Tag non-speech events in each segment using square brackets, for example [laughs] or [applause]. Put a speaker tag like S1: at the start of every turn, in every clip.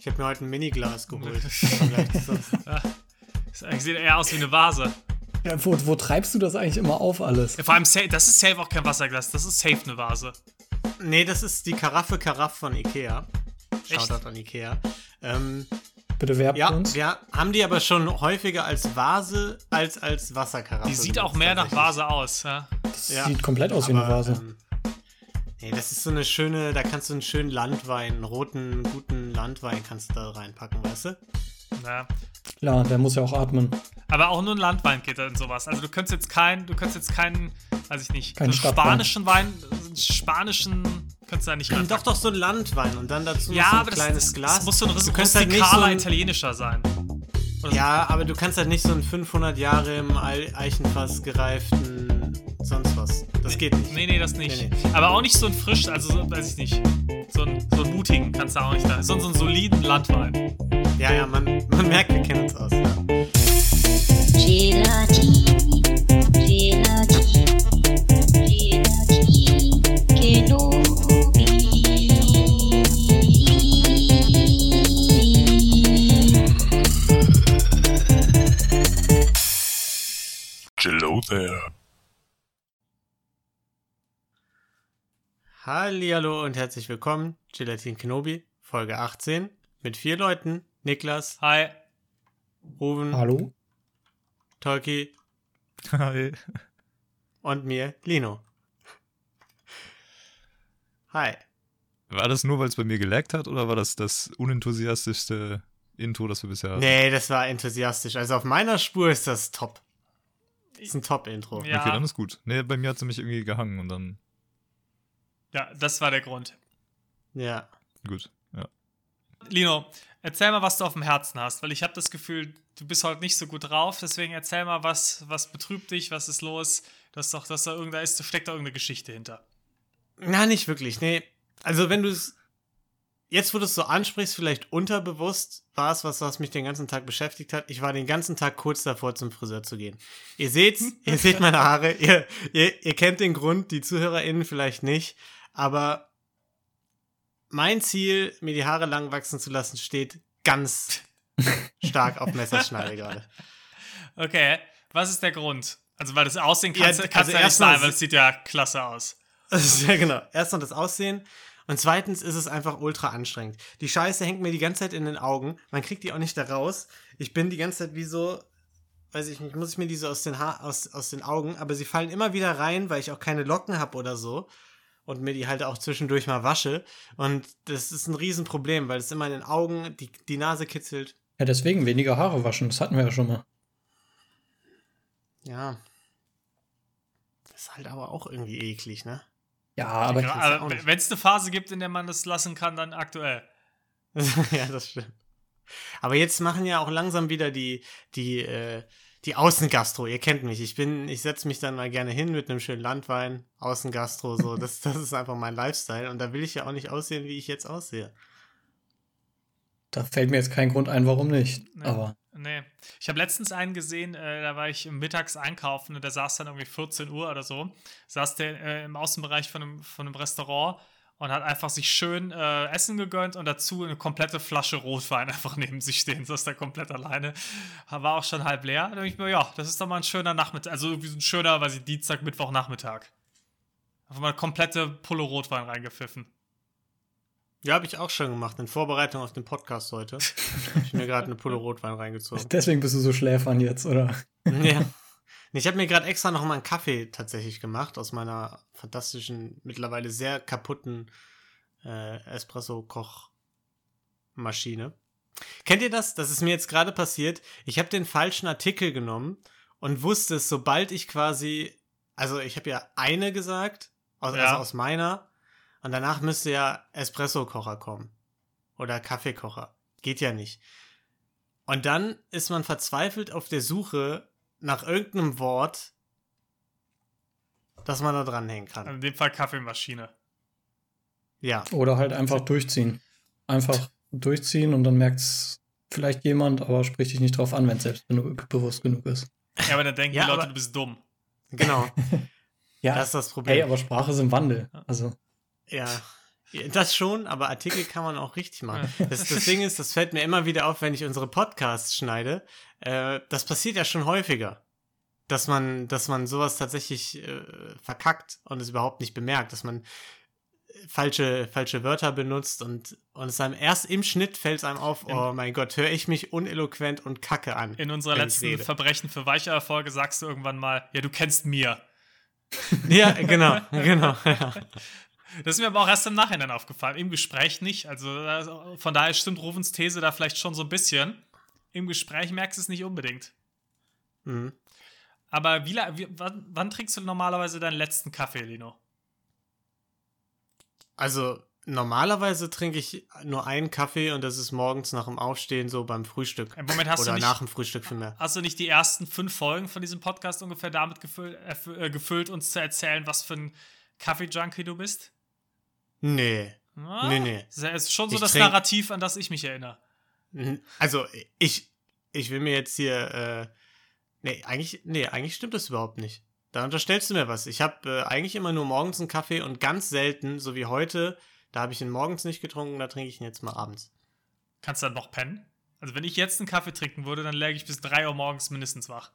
S1: Ich habe mir heute ein Miniglas geholt.
S2: das [laughs] sieht eher aus wie eine Vase.
S3: Ja, wo, wo treibst du das eigentlich immer auf alles?
S2: Ja, vor allem, das ist safe auch kein Wasserglas, das ist safe eine Vase.
S1: Nee, das ist die Karaffe Karaff von Ikea. Shoutout an Ikea. Ähm,
S3: Bitte werbt
S1: ja,
S3: uns.
S1: wir haben die aber schon häufiger als Vase als als Wasserkaraffe.
S2: Die sieht auch mehr nach Vase aus. Ja.
S3: Das ja, sieht komplett aus wie eine Vase. Ähm,
S1: nee, das ist so eine schöne, da kannst du einen schönen Landwein, einen roten, guten Landwein kannst du da reinpacken, weißt du?
S2: Ja.
S3: Klar, der muss ja auch atmen.
S2: Aber auch nur ein Landwein geht in sowas. Also du könntest jetzt keinen, du könntest jetzt keinen, weiß ich nicht,
S3: keinen
S2: so spanischen Wein, spanischen könntest du da nicht
S1: Doch, doch, so ein Landwein und dann dazu
S2: ja,
S1: so
S2: ein kleines
S1: das, Glas.
S2: Das muss so ein
S1: rustikaler
S2: halt nicht so italienischer sein.
S1: Oder ja, aber du kannst halt nicht so einen 500 Jahre im Eichenfass gereiften sonst was. Das geht nicht.
S2: Nee, nee, das nicht. Nee, nee. Aber auch nicht so ein frisch, also so, weiß ich nicht. So ein, so einen mutigen kannst du auch nicht da. So, so einen soliden Landwein.
S1: Ja, ja, man, man merkt, wir kennen uns aus. Ja.
S4: Gelati, Gelati, Gelati.
S5: Hello there.
S1: Hallo und herzlich willkommen, Gelatin Kenobi, Folge 18, mit vier Leuten. Niklas.
S2: Hi.
S1: Ruben.
S3: Hallo.
S1: Tolki.
S5: Hi.
S1: Und mir, Lino. Hi.
S5: War das nur, weil es bei mir gelaggt hat oder war das das unenthusiastischste Intro, das wir bisher hatten?
S1: Nee, das war enthusiastisch. Also auf meiner Spur ist das top. Das ist ein Top-Intro.
S5: Ja. Okay, dann ist gut. Nee, bei mir hat sie mich irgendwie gehangen und dann.
S2: Ja, das war der Grund.
S1: Ja.
S5: Gut, ja.
S2: Lino, erzähl mal, was du auf dem Herzen hast, weil ich habe das Gefühl, du bist heute nicht so gut drauf, deswegen erzähl mal, was, was betrübt dich, was ist los? Das doch, dass da irgendein ist, steckt da irgendeine Geschichte hinter.
S1: Na, nicht wirklich, nee. Also wenn du es jetzt, wo du es so ansprichst, vielleicht unterbewusst war es was, was mich den ganzen Tag beschäftigt hat. Ich war den ganzen Tag kurz davor, zum Friseur zu gehen. Ihr seht's, ihr seht meine Haare, ihr, ihr, ihr kennt den Grund, die ZuhörerInnen vielleicht nicht, aber mein Ziel, mir die Haare lang wachsen zu lassen, steht ganz [laughs] stark auf Messerschneide gerade.
S2: Okay, was ist der Grund? Also, weil das Aussehen kannst, ja, kannst also ja nicht sein, weil es sieht ja klasse aus. [laughs]
S1: Ja, genau. Erst noch das Aussehen. Und zweitens ist es einfach ultra anstrengend. Die Scheiße hängt mir die ganze Zeit in den Augen. Man kriegt die auch nicht da raus. Ich bin die ganze Zeit wie so, weiß ich nicht, muss ich mir die so aus den, ha aus, aus den Augen, aber sie fallen immer wieder rein, weil ich auch keine Locken habe oder so und mir die halt auch zwischendurch mal wasche. Und das ist ein Riesenproblem, weil es immer in den Augen, die, die Nase kitzelt.
S3: Ja, deswegen weniger Haare waschen, das hatten wir ja schon mal.
S1: Ja. Das ist halt aber auch irgendwie eklig, ne?
S3: Ja, aber,
S2: ja, aber wenn es eine Phase gibt, in der man das lassen kann, dann aktuell. [laughs]
S1: ja, das stimmt. Aber jetzt machen ja auch langsam wieder die, die, äh, die Außengastro, ihr kennt mich. Ich bin, ich setze mich dann mal gerne hin mit einem schönen Landwein, Außengastro, so. [laughs] Das, das ist einfach mein Lifestyle. Und da will ich ja auch nicht aussehen, wie ich jetzt aussehe.
S3: Da fällt mir jetzt kein Grund ein, warum nicht.
S2: Nee,
S3: aber.
S2: Nee. Ich habe letztens einen gesehen, äh, da war ich mittags einkaufen und der saß dann irgendwie 14 Uhr oder so. Saß der äh, im Außenbereich von einem, von einem Restaurant und hat einfach sich schön äh, Essen gegönnt und dazu eine komplette Flasche Rotwein [laughs] einfach neben sich stehen. So ist er komplett alleine. War auch schon halb leer. Da denke ich mir, ja, das ist doch mal ein schöner Nachmittag. Also irgendwie so ein schöner, weiß ich, Dienstag, Mittwoch, Nachmittag. Einfach mal eine komplette Pulle Rotwein reingepfiffen.
S1: Ja, habe ich auch schon gemacht, in Vorbereitung auf den Podcast heute. [laughs] habe ich mir gerade eine Pulle Rotwein reingezogen.
S3: Deswegen bist du so schläfern jetzt, oder?
S1: ja. [laughs] Ich habe mir gerade extra noch mal einen Kaffee tatsächlich gemacht aus meiner fantastischen, mittlerweile sehr kaputten äh, Espresso-Kochmaschine. Kennt ihr das? Das ist mir jetzt gerade passiert. Ich habe den falschen Artikel genommen und wusste es, sobald ich quasi, also ich habe ja eine gesagt, also, ja. also aus meiner, und danach müsste ja Espresso-Kocher kommen. Oder Kaffeekocher. Geht ja nicht. Und dann ist man verzweifelt auf der Suche nach irgendeinem Wort, das man da dranhängen kann.
S2: In dem Fall Kaffeemaschine.
S1: Ja.
S3: Oder halt einfach durchziehen. Einfach durchziehen und dann merkt es vielleicht jemand, aber spricht dich nicht drauf an, wenn es selbstbewusst genug ist.
S2: Ja, aber dann denken
S1: ja,
S2: die Leute, du bist dumm.
S1: Genau. [laughs]
S3: ja.
S1: Das ist das Problem.
S3: Hey, aber Sprache ist im Wandel. Also.
S1: Ja. Das schon, aber Artikel kann man auch richtig machen. Das, das Ding ist, das fällt mir immer wieder auf, wenn ich unsere Podcasts schneide. Äh, das passiert ja schon häufiger. Dass man, dass man sowas tatsächlich äh, verkackt und es überhaupt nicht bemerkt, dass man äh, falsche, falsche Wörter benutzt und, und es einem erst im Schnitt fällt es einem auf, oh mein Gott, höre ich mich uneloquent und kacke an.
S2: In unserer letzten. Verbrechen für Weicher-Folge sagst du irgendwann mal, ja, du kennst mir.
S1: Ja, genau, genau. Ja.
S2: Das ist mir aber auch erst im Nachhinein aufgefallen. Im Gespräch nicht. Also also, von daher stimmt Rufens These da vielleicht schon so ein bisschen. Im Gespräch merkst du es nicht unbedingt.
S1: Mhm.
S2: Aber wie, wie, wann, wann trinkst du normalerweise deinen letzten Kaffee, Lino?
S1: Also normalerweise trinke ich nur einen Kaffee und das ist morgens nach dem Aufstehen so beim Frühstück.
S2: Im Moment hast
S1: Oder
S2: du nicht,
S1: nach dem Frühstück vielmehr.
S2: hast du nicht die ersten fünf Folgen von diesem Podcast ungefähr damit gefüllt, äh, gefüllt uns zu erzählen, was für ein Kaffee-Junkie du bist?
S1: Nee.
S2: Ah,
S1: Nee, nee.
S2: Das ist schon so
S1: Ich
S2: das Narrativ, an das ich mich erinnere.
S1: Also ich, ich will mir jetzt hier, äh, nee, eigentlich, nee, eigentlich stimmt das überhaupt nicht. Da unterstellst du mir was. Ich habe äh, eigentlich immer nur morgens einen Kaffee und ganz selten, so wie heute, da habe ich ihn morgens nicht getrunken, da trinke ich ihn jetzt mal abends.
S2: Kannst du dann noch pennen? Also wenn ich jetzt einen Kaffee trinken würde, dann läge ich bis 3 Uhr morgens mindestens wach.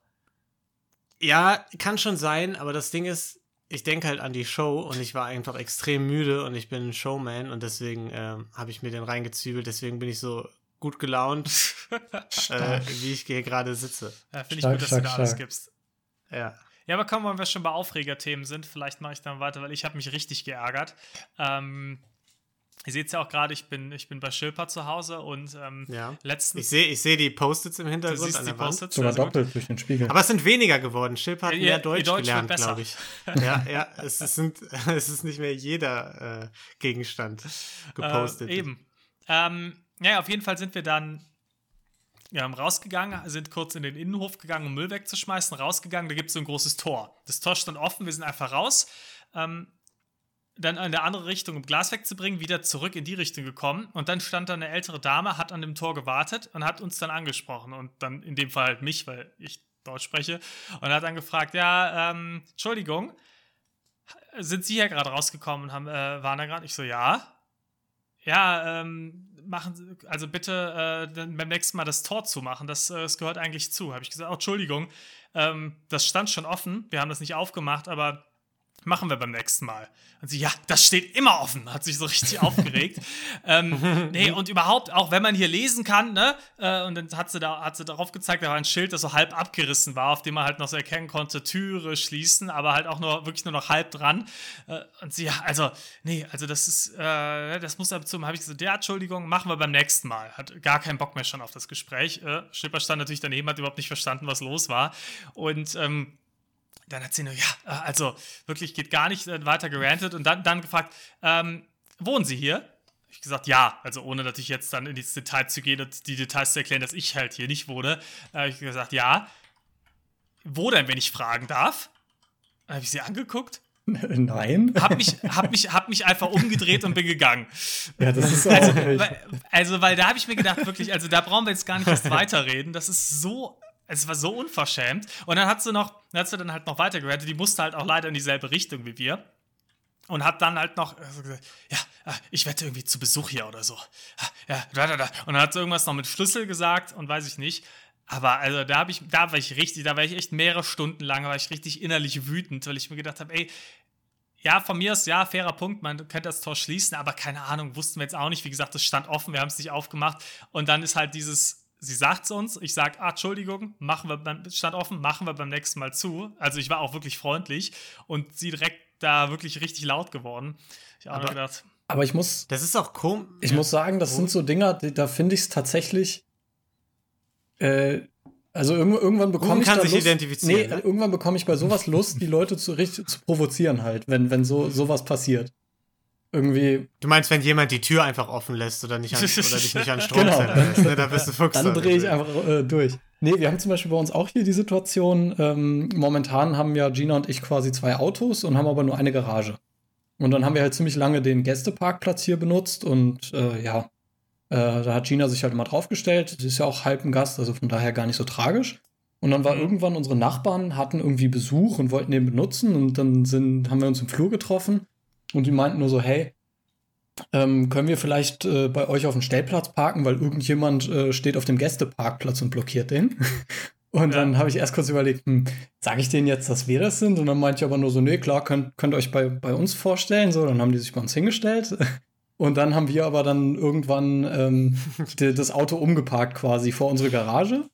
S1: Ja, kann schon sein, aber das Ding ist, ich denke halt an die Show und ich war einfach extrem müde und ich bin ein Showman und deswegen ähm, habe ich mir den reingezügelt, deswegen bin ich so gut gelaunt, [laughs] äh, wie ich hier gerade sitze.
S2: Ja, Finde ich gut, dass du
S3: stark,
S2: da alles
S3: stark.
S2: gibst.
S1: Ja.
S2: Ja, aber komm, wenn wir schon bei Aufregerthemen sind, vielleicht mache ich dann weiter, weil ich habe mich richtig geärgert. Ähm, ihr seht es ja auch gerade, ich bin, ich bin bei Schilper zu Hause und ähm,
S1: Ja. Ich
S2: letztens.
S1: sehe ich seh die Post-its im
S2: Du
S1: Hintergrund
S2: siehst
S1: an
S2: die
S1: der Wand.
S2: Post-its.
S3: Sogar
S2: gut.
S3: doppelt durch den Spiegel.
S1: Aber es sind weniger geworden. Schilp hat
S2: Ihr-
S1: mehr Deutsch,
S2: Deutsch
S1: gelernt, glaube ich. [laughs] Ja, ja, es, ist- sind, [laughs] es ist nicht mehr jeder äh, Gegenstand gepostet.
S2: Äh, eben. Ähm, ja, auf jeden Fall sind wir dann ja, rausgegangen, sind kurz in den Innenhof gegangen, um Müll wegzuschmeißen, rausgegangen, da gibt es so ein großes Tor. Das Tor stand offen, wir sind einfach raus. Ähm, dann in eine andere Richtung, um Glas wegzubringen, wieder zurück in die Richtung gekommen. Und dann stand da eine ältere Dame, hat an dem Tor gewartet und hat uns dann angesprochen. Und dann in dem Fall halt mich, weil ich Deutsch spreche. Und hat dann gefragt, ja, ähm, Entschuldigung, sind Sie hier gerade rausgekommen und haben, äh, waren da gerade? Ich so, ja. Ja, ähm, machen Sie, also bitte äh, beim nächsten Mal das Tor zumachen. Das, äh, das gehört eigentlich zu. Habe ich gesagt, oh, Entschuldigung, ähm, das stand schon offen. Wir haben das nicht aufgemacht, aber machen wir beim nächsten Mal. Und sie, ja, das steht immer offen, hat sich so richtig aufgeregt. [laughs] ähm, nee, und überhaupt, auch wenn man hier lesen kann, ne, äh, und dann hat sie, da, hat sie darauf gezeigt, da war ein Schild, das so halb abgerissen war, auf dem man halt noch so erkennen konnte, Türe schließen, aber halt auch nur, wirklich nur noch halb dran. Äh, und sie, ja, also, nee, also das ist, äh, das muss dazu, habe ich gesagt, ja, Entschuldigung, machen wir beim nächsten Mal. Hat gar keinen Bock mehr schon auf das Gespräch. Äh, Schipper stand natürlich daneben, hat überhaupt nicht verstanden, was los war. Und, ähm, dann hat sie nur, ja, äh, also wirklich geht gar nicht äh, weiter gerantet und dann, dann gefragt, ähm, wohnen Sie hier? Ich gesagt, ja, also ohne natürlich jetzt dann in ins Detail zu gehen und die Details zu erklären, dass ich halt hier nicht wohne. Äh, habe ich gesagt, ja. Wo denn, wenn ich fragen darf? Habe ich sie angeguckt, [laughs]
S3: Nein.
S2: hab mich, hab mich, hab mich einfach umgedreht und bin gegangen.
S3: Ja, das ist auch
S2: Also, weil, also, weil da habe ich mir gedacht, wirklich, also da brauchen wir jetzt gar nicht erst weiterreden. Das ist so, es war so unverschämt. Und dann hat sie noch, dann hat sie dann halt noch weitergewertet. Die musste halt auch leider in dieselbe Richtung wie wir. Und hat dann halt noch äh, so gesagt, ja, äh, ich wette irgendwie zu Besuch hier oder so. Ja, da, da, da. Und dann hat sie irgendwas noch mit Schlüssel gesagt und weiß ich nicht. Aber also da habe ich, da war ich richtig, da war ich echt mehrere Stunden lang, war ich richtig innerlich wütend, weil ich mir gedacht habe, ey, ja, von mir ist ja fairer Punkt, man könnte das Tor schließen, aber keine Ahnung, wussten wir jetzt auch nicht. Wie gesagt, es stand offen, wir haben es nicht aufgemacht. Und dann ist halt dieses, sie sagt es uns, ich sage, ah, Entschuldigung, machen wir beim, stand offen, machen wir beim nächsten Mal zu. Also ich war auch wirklich freundlich und sie direkt da wirklich richtig laut geworden. Ich habe gedacht,
S3: Aber ich muss,
S1: Das ist auch komisch.
S3: ich muss sagen, das sind so Dinger, da finde ich es tatsächlich. Äh, also irgend, irgendwann bekomme ich
S1: kann
S3: da
S1: sich
S3: Lust,
S1: identifizieren,
S3: Nee,
S1: ne?
S3: irgendwann bekomme ich bei sowas Lust, die Leute zu, richtig, zu provozieren halt, wenn, wenn so sowas passiert. Irgendwie,
S1: Du meinst, wenn jemand die Tür einfach offen lässt oder, nicht an, oder dich nicht an [laughs] Strom
S3: Genau.
S1: lässt, ne? da bist du Fuchs.
S3: dann drehe ich einfach äh, durch. Nee, wir haben zum Beispiel bei uns auch hier die Situation, ähm, momentan haben ja Gina und ich quasi zwei Autos und haben aber nur eine Garage. Und dann haben wir halt ziemlich lange den Gästeparkplatz hier benutzt und äh, ja, äh, da hat Gina sich halt immer draufgestellt. Sie ist ja auch halb ein Gast, also von daher gar nicht so tragisch. Und dann war
S2: Mhm.
S3: irgendwann unsere Nachbarn hatten irgendwie Besuch und wollten den benutzen und dann sind, haben wir uns im Flur getroffen und die meinten nur so, hey, ähm, können wir vielleicht äh, bei euch auf dem Stellplatz parken, weil irgendjemand äh, steht auf dem Gästeparkplatz und blockiert den. [laughs] Und
S2: Ja.
S3: dann habe ich erst kurz überlegt, hm, sage ich denen jetzt, dass wir das sind? Und dann meinte ich aber nur so, nee, klar, könnt, könnt ihr euch bei, bei uns vorstellen. So, dann haben die sich bei uns hingestellt. [laughs] Und dann haben wir aber dann irgendwann ähm, [laughs] die, das Auto umgeparkt quasi vor unsere Garage.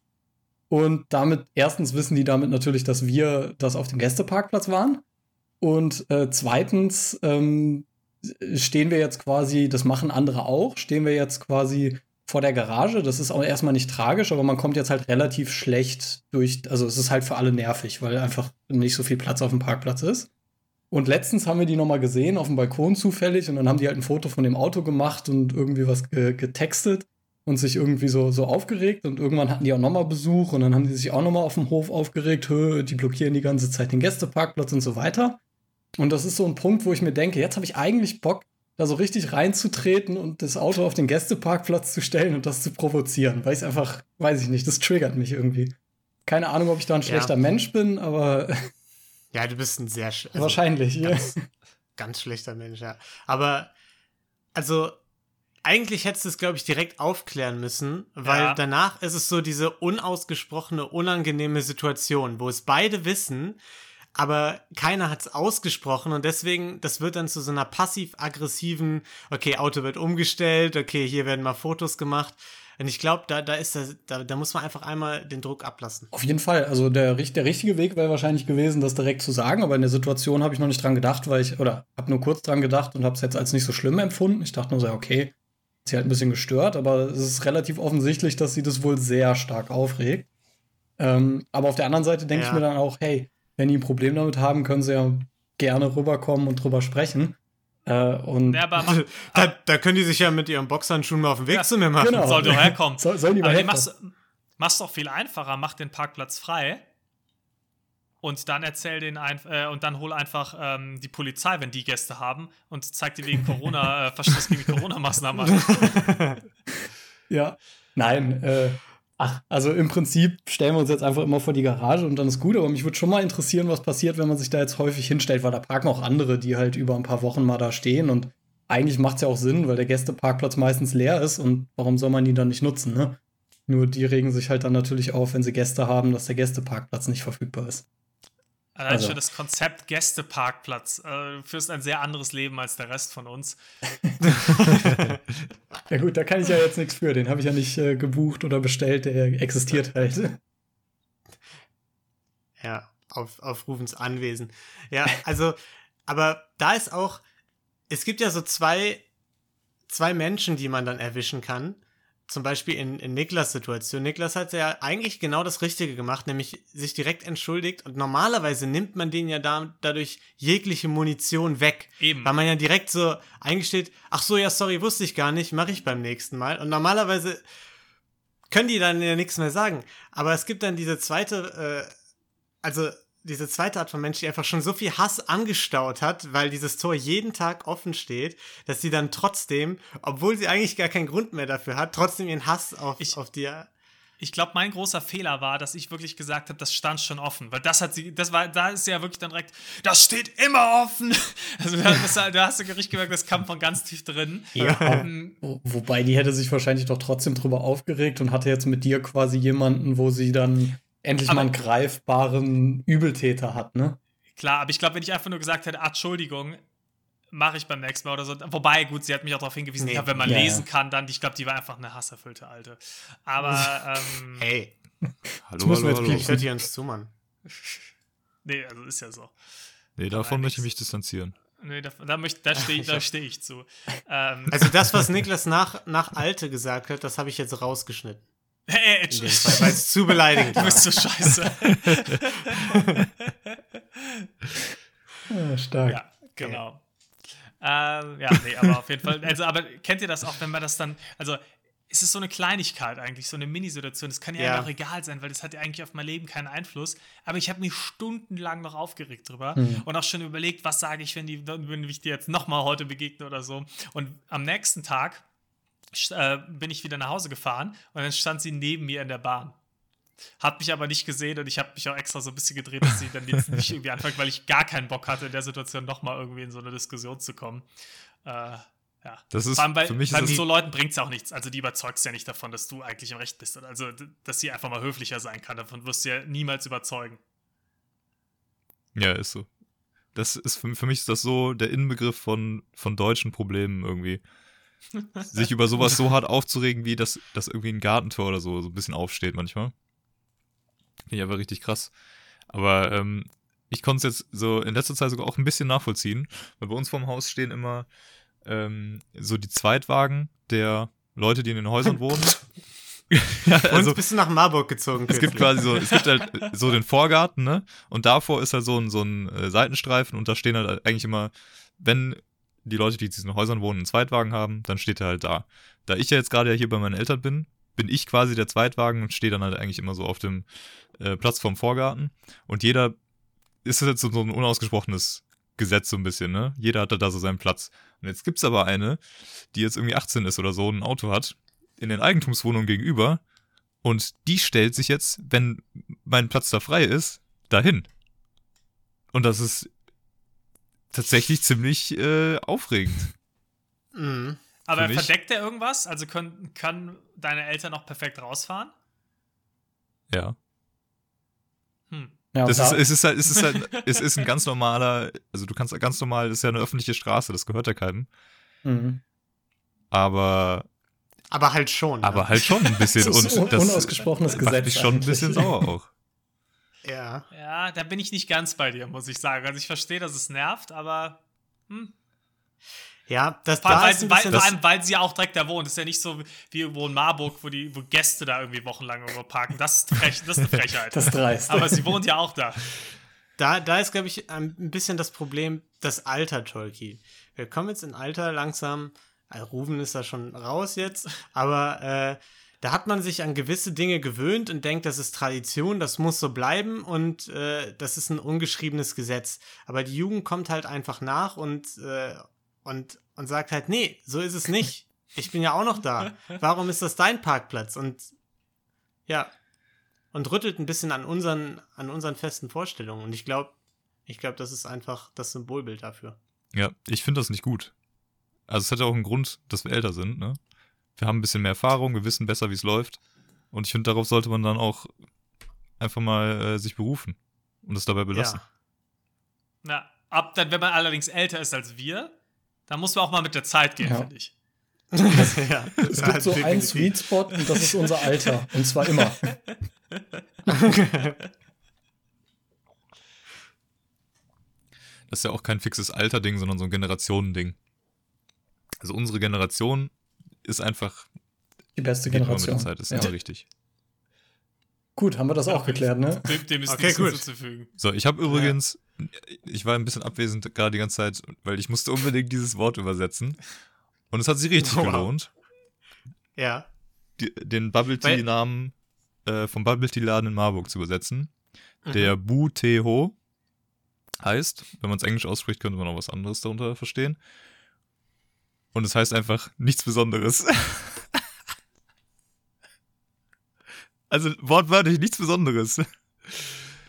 S3: Und damit, erstens wissen die damit natürlich, dass wir das auf dem Gästeparkplatz waren. Und äh, zweitens ähm, stehen wir jetzt quasi, das machen andere auch, stehen wir jetzt quasi vor der Garage. Das ist auch erstmal nicht tragisch, aber man kommt jetzt halt relativ schlecht durch. Also es ist halt für alle nervig, weil einfach nicht so viel Platz auf dem Parkplatz ist. Und letztens haben wir die nochmal gesehen auf dem Balkon zufällig und dann haben die halt ein Foto von dem Auto gemacht und irgendwie was ge getextet und sich irgendwie so, so aufgeregt und irgendwann hatten die auch nochmal Besuch und dann haben die sich auch nochmal auf dem Hof aufgeregt, die blockieren die ganze Zeit den Gästeparkplatz und so weiter. Und das ist so ein Punkt, wo ich mir denke, jetzt habe ich eigentlich Bock, da so richtig reinzutreten und das Auto auf den Gästeparkplatz zu stellen und das zu provozieren, weil ich einfach, weiß ich nicht, das triggert mich irgendwie. Keine Ahnung, ob ich da ein
S1: Ja.
S3: schlechter Mensch bin, aber [laughs]
S1: Ja, du bist ein sehr sch- also
S3: wahrscheinlich. Ja.
S1: Ganz, ganz schlechter Mensch, ja. Aber, also, eigentlich hättest du es, glaube ich, direkt aufklären müssen, weil
S2: Ja.
S1: danach ist es so diese unausgesprochene, unangenehme Situation, wo es beide wissen, aber keiner hat es ausgesprochen und deswegen, das wird dann zu so einer passiv-aggressiven, okay, Auto wird umgestellt, okay, hier werden mal Fotos gemacht. Und ich glaube, da, da ist das, da, da muss man einfach einmal den Druck ablassen.
S3: Auf jeden Fall. Also der, der richtige Weg wäre wahrscheinlich gewesen, das direkt zu sagen, aber in der Situation habe ich noch nicht dran gedacht, weil ich, oder habe nur kurz dran gedacht und habe es jetzt als nicht so schlimm empfunden. Ich dachte nur so, okay, hat sie halt ein bisschen gestört, aber es ist relativ offensichtlich, dass sie das wohl sehr stark aufregt. Ähm, aber auf der anderen Seite denke ich
S1: Ja.
S3: mir dann auch, hey, wenn die ein Problem damit haben, können sie ja gerne rüberkommen und drüber sprechen. Äh, und
S2: Ja, aber [laughs] mach,
S1: Da, da können die sich ja mit ihren Boxhandschuhen mal auf den Weg
S2: Ja,
S1: zu mir machen.
S3: genau.
S2: soll doch herkommen. [laughs]
S3: soll, sollen die mal
S2: Aber
S3: helfen?
S2: machst, machst doch viel einfacher, mach den Parkplatz frei und dann erzähl den ein, äh, und dann hol einfach ähm, die Polizei, wenn die Gäste haben und zeig die wegen Corona, äh, Verstoß gegen die Corona-Maßnahmen an. [laughs]
S3: Ja, nein, äh, ach, also im Prinzip stellen wir uns jetzt einfach immer vor die Garage und dann ist gut, aber mich würde schon mal interessieren, was passiert, wenn man sich da jetzt häufig hinstellt, weil da parken auch andere, die halt über ein paar Wochen mal da stehen und eigentlich macht es ja auch Sinn, weil der Gästeparkplatz meistens leer ist und warum soll man die dann nicht nutzen, ne? Nur die regen sich halt dann natürlich auf, wenn sie Gäste haben, dass der Gästeparkplatz nicht verfügbar ist.
S2: Allein
S3: Also.
S2: schon das Konzept Gästeparkplatz. Äh, führst ein sehr anderes Leben als der Rest von uns. [laughs] [laughs]
S3: Ja gut, da kann ich ja jetzt nichts für, den habe ich ja nicht äh, gebucht oder bestellt, der existiert halt. [laughs]
S1: Ja, auf, auf Rufens Anwesen. Ja, also, aber da ist auch, es gibt ja so zwei, zwei Menschen, die man dann erwischen kann. Zum Beispiel in, in Niklas Situation. Niklas hat ja eigentlich genau das Richtige gemacht, nämlich sich direkt entschuldigt. Und normalerweise nimmt man denen ja da, dadurch jegliche Munition weg.
S2: Eben.
S1: Weil man ja direkt so eingesteht, ach so, ja, sorry, wusste ich gar nicht, mache ich beim nächsten Mal. Und normalerweise können die dann ja nichts mehr sagen. Aber es gibt dann diese zweite, äh, also diese zweite Art von Mensch, die einfach schon so viel Hass angestaut hat, weil dieses Tor jeden Tag offen steht, dass sie dann trotzdem, obwohl sie eigentlich gar keinen Grund mehr dafür hat, trotzdem ihren Hass auf,
S2: Ich-
S1: auf dir.
S2: Ich glaube, mein großer Fehler war, dass ich wirklich gesagt habe, das stand schon offen. Weil das hat sie, das war, da ist sie ja wirklich dann direkt, das steht immer offen. [laughs] Also da, das, da hast du richtig gemerkt, das kam von ganz tief drin.
S3: Ja,
S2: Ähm,
S3: Wo- Wobei, die hätte sich wahrscheinlich doch trotzdem drüber aufgeregt und hatte jetzt mit dir quasi jemanden, wo sie dann endlich
S2: Aber-
S3: mal einen greifbaren Übeltäter hat, ne?
S2: Klar, aber ich glaube, wenn ich einfach nur gesagt hätte, ah, Entschuldigung, mache ich beim nächsten Mal oder so. Wobei, gut, sie hat mich auch darauf hingewiesen,
S1: Nee.
S2: ja, wenn man
S3: Ja,
S2: lesen kann, dann, ich glaube, die war einfach eine hasserfüllte Alte. Aber, [laughs] ähm,
S1: Hey,
S5: Hallo, hallo,
S3: jetzt
S5: hallo.
S1: ich uns zu, Mann. [laughs]
S2: nee, also ist ja so.
S5: Nee, davon möchte ich mich distanzieren.
S2: Nee, da, da, möcht- da stehe da [laughs] steh ich zu. Ähm,
S1: Also das, was Niklas nach, nach Alte gesagt hat, das habe ich jetzt rausgeschnitten.
S2: Hey,
S1: Fall, weil es zu beleidigend [laughs]
S2: du bist so scheiße.
S3: Ja, [laughs] stark.
S2: Ja, genau. Ähm, ja, nee, aber auf jeden Fall. Also, aber kennt ihr das auch, wenn man das dann, also es ist so eine Kleinigkeit eigentlich, so eine Minisituation. Das kann ja,
S1: Ja.
S2: einfach egal sein, weil das hat ja eigentlich auf mein Leben keinen Einfluss. Aber ich habe mich stundenlang noch aufgeregt drüber
S3: Mhm.
S2: und auch schon überlegt, was sage ich, wenn, die, wenn ich dir jetzt nochmal heute begegne oder so. Und am nächsten Tag äh, bin ich wieder nach Hause gefahren und dann stand sie neben mir in der Bahn. Hat mich aber nicht gesehen und ich habe mich auch extra so ein bisschen gedreht, dass sie dann jetzt nicht [laughs] irgendwie anfängt, weil ich gar keinen Bock hatte, in der Situation nochmal irgendwie in so eine Diskussion zu kommen. Äh, Ja.
S5: Das ist-
S2: Vor allem, weil,
S5: für mich
S2: mit so Leuten bringt es ja auch nichts. Also die überzeugst ja nicht davon, dass du eigentlich im Recht bist. Also, dass sie einfach mal höflicher sein kann. Davon wirst du ja niemals überzeugen.
S5: Ja, ist so. Das ist für, für mich ist das so der Inbegriff von, von deutschen Problemen irgendwie. Sich über sowas so hart aufzuregen, wie dass, dass irgendwie ein Gartentor oder so so ein bisschen aufsteht manchmal. Finde ich aber richtig krass. Aber ähm, ich konnte es jetzt so in letzter Zeit sogar auch ein bisschen nachvollziehen, weil bei uns vorm Haus stehen immer ähm, so die Zweitwagen der Leute, die in den Häusern wohnen. [laughs] ja,
S1: Und
S5: also,
S1: bist du nach Marburg gezogen?
S5: es gibt quasi so, es gibt halt so den Vorgarten, ne? Und davor ist halt so ein, so ein äh, Seitenstreifen und da stehen halt eigentlich immer, wenn die Leute, die in diesen Häusern wohnen, einen Zweitwagen haben, dann steht er halt da. Da ich ja jetzt gerade ja hier bei meinen Eltern bin, bin ich quasi der Zweitwagen und stehe dann halt eigentlich immer so auf dem äh, Platz vom Vorgarten. Und jeder ist jetzt so, ein unausgesprochenes Gesetz so ein bisschen, ne? Jeder hat da so seinen Platz. Und jetzt gibt's aber eine, die jetzt irgendwie 18 ist oder so, ein Auto hat, in den Eigentumswohnungen gegenüber und die stellt sich jetzt, wenn mein Platz da frei ist, dahin. Und das ist tatsächlich ziemlich äh, aufregend.
S1: Mhm.
S2: Aber verdeckt er irgendwas? Also können, können deine Eltern noch perfekt rausfahren?
S5: Ja.
S2: Hm.
S3: Ja,
S5: Das ist, es ist halt, es ist halt, es ist ein ganz normaler, also du kannst ganz normal, das ist ja eine öffentliche Straße, das gehört ja keinem.
S3: Mhm.
S5: Aber,
S1: Aber halt schon.
S5: aber halt schon ein bisschen.
S3: Das ist un-
S5: und das
S3: unausgesprochenes
S5: macht
S3: Gesetz
S5: mich schon ein bisschen sauer auch.
S1: Ja.
S2: Ja, da bin ich nicht ganz bei dir, muss ich sagen. Also ich verstehe, dass es nervt, aber hm.
S1: Ja, das
S2: vor, allem,
S1: da
S2: weil,
S1: ist ein
S2: weil,
S1: bisschen
S2: vor allem, weil sie ja auch direkt da wohnt. Das ist ja nicht so wie irgendwo in Marburg, wo, die, wo Gäste da irgendwie wochenlang irgendwo parken. Das ist, frech, das ist eine Frechheit. [laughs]
S3: das ist dreist.
S2: aber sie wohnt ja auch da.
S1: da, da ist, glaube ich, ein bisschen das Problem, das Alter, Tolki. Wir kommen jetzt in Alter langsam, also Ruven ist da schon raus jetzt, aber äh, da hat man sich an gewisse Dinge gewöhnt und denkt, das ist Tradition, das muss so bleiben und äh, das ist ein ungeschriebenes Gesetz. Aber die Jugend kommt halt einfach nach und, äh, und, und sagt halt, nee, so ist es nicht. Ich bin ja auch noch da. Warum ist das dein Parkplatz? Und ja, und rüttelt ein bisschen an unseren, an unseren festen Vorstellungen. Und ich glaube, ich glaube, das ist einfach das Symbolbild dafür.
S5: Ja, ich finde das nicht gut. Also es hat ja auch einen Grund, dass wir älter sind, ne? Wir haben ein bisschen mehr Erfahrung, wir wissen besser, wie es läuft. Und ich finde, darauf sollte man dann auch einfach mal äh, sich berufen und es dabei belassen.
S2: Na, ab dann, wenn man allerdings älter ist als wir, dann muss man auch mal mit der Zeit gehen,
S3: Ja.
S2: finde ich.
S1: Ja. [laughs] ja
S3: es gibt so einen Sweet Spot und das ist unser Alter. Und zwar immer. [laughs]
S5: Das ist ja auch kein fixes Alterding, sondern so ein Generationending. Also unsere Generation ist einfach,
S3: Die beste
S5: immer mit
S3: Generation.
S5: der Zeit, ist
S3: ja.
S5: immer richtig.
S3: Gut, haben wir das auch geklärt, ne?
S2: Dem, dem ist
S1: Okay,
S2: nichts
S1: gut.
S2: hinzuzufügen.
S5: So, ich habe übrigens, ich war ein bisschen abwesend gerade die ganze Zeit, weil ich musste unbedingt dieses Wort übersetzen. Und es hat sich richtig
S1: Wow.
S5: gelohnt,
S1: Ja.
S5: die, den Bubble Tea-Namen äh, vom Bubble Tea-Laden in Marburg zu übersetzen.
S1: Mhm.
S5: Der Bu Teho heißt, wenn man es Englisch ausspricht, könnte man auch was anderes darunter verstehen. Und es heißt einfach nichts Besonderes. [laughs] also wortwörtlich nichts Besonderes.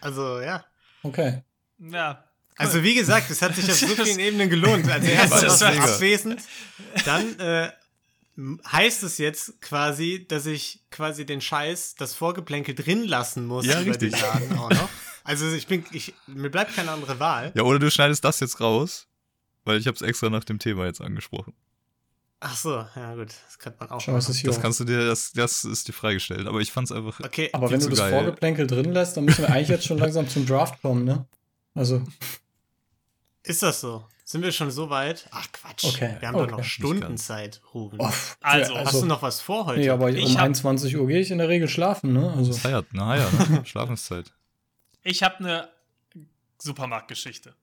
S1: Also, ja.
S3: Okay.
S2: Ja.
S1: Also, wie gesagt, es hat sich auf so vielen [laughs] Ebenen gelohnt. Also, erst
S5: Das
S1: war es abwesend. Dann äh, heißt es jetzt quasi, dass ich quasi den Scheiß, das Vorgeplänkel drin lassen muss
S5: Ja,
S1: über
S5: richtig.
S1: den Laden auch noch. Also, ich bin, ich, mir bleibt keine andere Wahl.
S5: Ja, oder du schneidest das jetzt raus, weil ich habe es extra nach dem Thema jetzt angesprochen.
S1: Ach so, ja gut, das kann man auch
S3: Schau.
S5: Das kannst du dir, das, das ist dir freigestellt. Aber ich fand's einfach.
S1: Okay,
S3: Aber wenn du das
S5: geil.
S3: Vorgeplänkel drin lässt, dann müssen wir eigentlich jetzt schon [laughs] langsam zum Draft kommen, ne? Also,
S1: ist das so? Sind wir schon so weit? Ach Quatsch,
S3: Okay,
S1: wir haben
S3: okay.
S1: doch noch
S3: Nicht
S1: Stunden
S5: ganz.
S1: Zeit, Ruben.
S3: oh,
S2: Also,
S1: Hast du noch was vor heute?
S3: Nee, aber
S2: Ich
S3: um
S2: hab-
S3: 21 Uhr gehe ich in der Regel schlafen, ne? Also,
S5: Feiert, na ja, ne? [laughs] Schlafenszeit.
S2: Ich habe eine Supermarktgeschichte.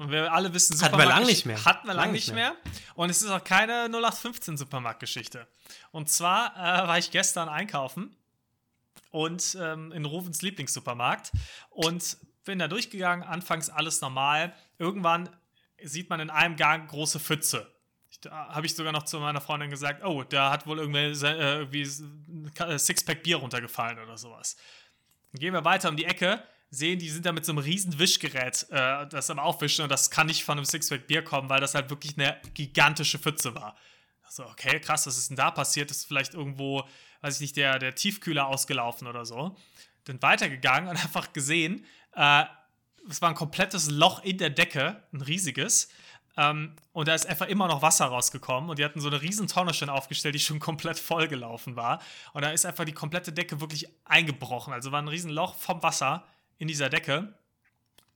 S2: Und wir alle wissen,
S1: Hatten wir lang
S2: Supermarktgesch-
S1: nicht mehr.
S2: Hatten wir lang
S1: Lang
S2: nicht
S1: nicht
S2: mehr. Und es ist auch keine 0815 Supermarktgeschichte. Und zwar äh, war ich gestern einkaufen und ähm, in Rovens Lieblingssupermarkt und bin da durchgegangen. Anfangs alles normal. Irgendwann sieht man in einem Gang große Pfütze. Da habe ich sogar noch zu meiner Freundin gesagt, oh, da hat wohl irgendwie, äh, irgendwie Sixpack Bier runtergefallen oder sowas. Dann gehen wir weiter um die Ecke, sehen, die sind da mit so einem riesen Wischgerät, äh, das am Aufwischen und das kann nicht von einem Sixpack Bier kommen, weil das halt wirklich eine gigantische Pfütze war. So, okay, krass, was ist denn da passiert? Ist vielleicht irgendwo, weiß ich nicht, der, der Tiefkühler ausgelaufen oder so. Dann weitergegangen und [laughs] einfach gesehen, äh, es war ein komplettes Loch in der Decke, ein riesiges. Ähm, und da ist einfach immer noch Wasser rausgekommen und die hatten so eine riesen Tonne schon aufgestellt, die schon komplett vollgelaufen war. Und da ist einfach die komplette Decke wirklich eingebrochen. Also war ein riesen Loch vom Wasser in dieser Decke.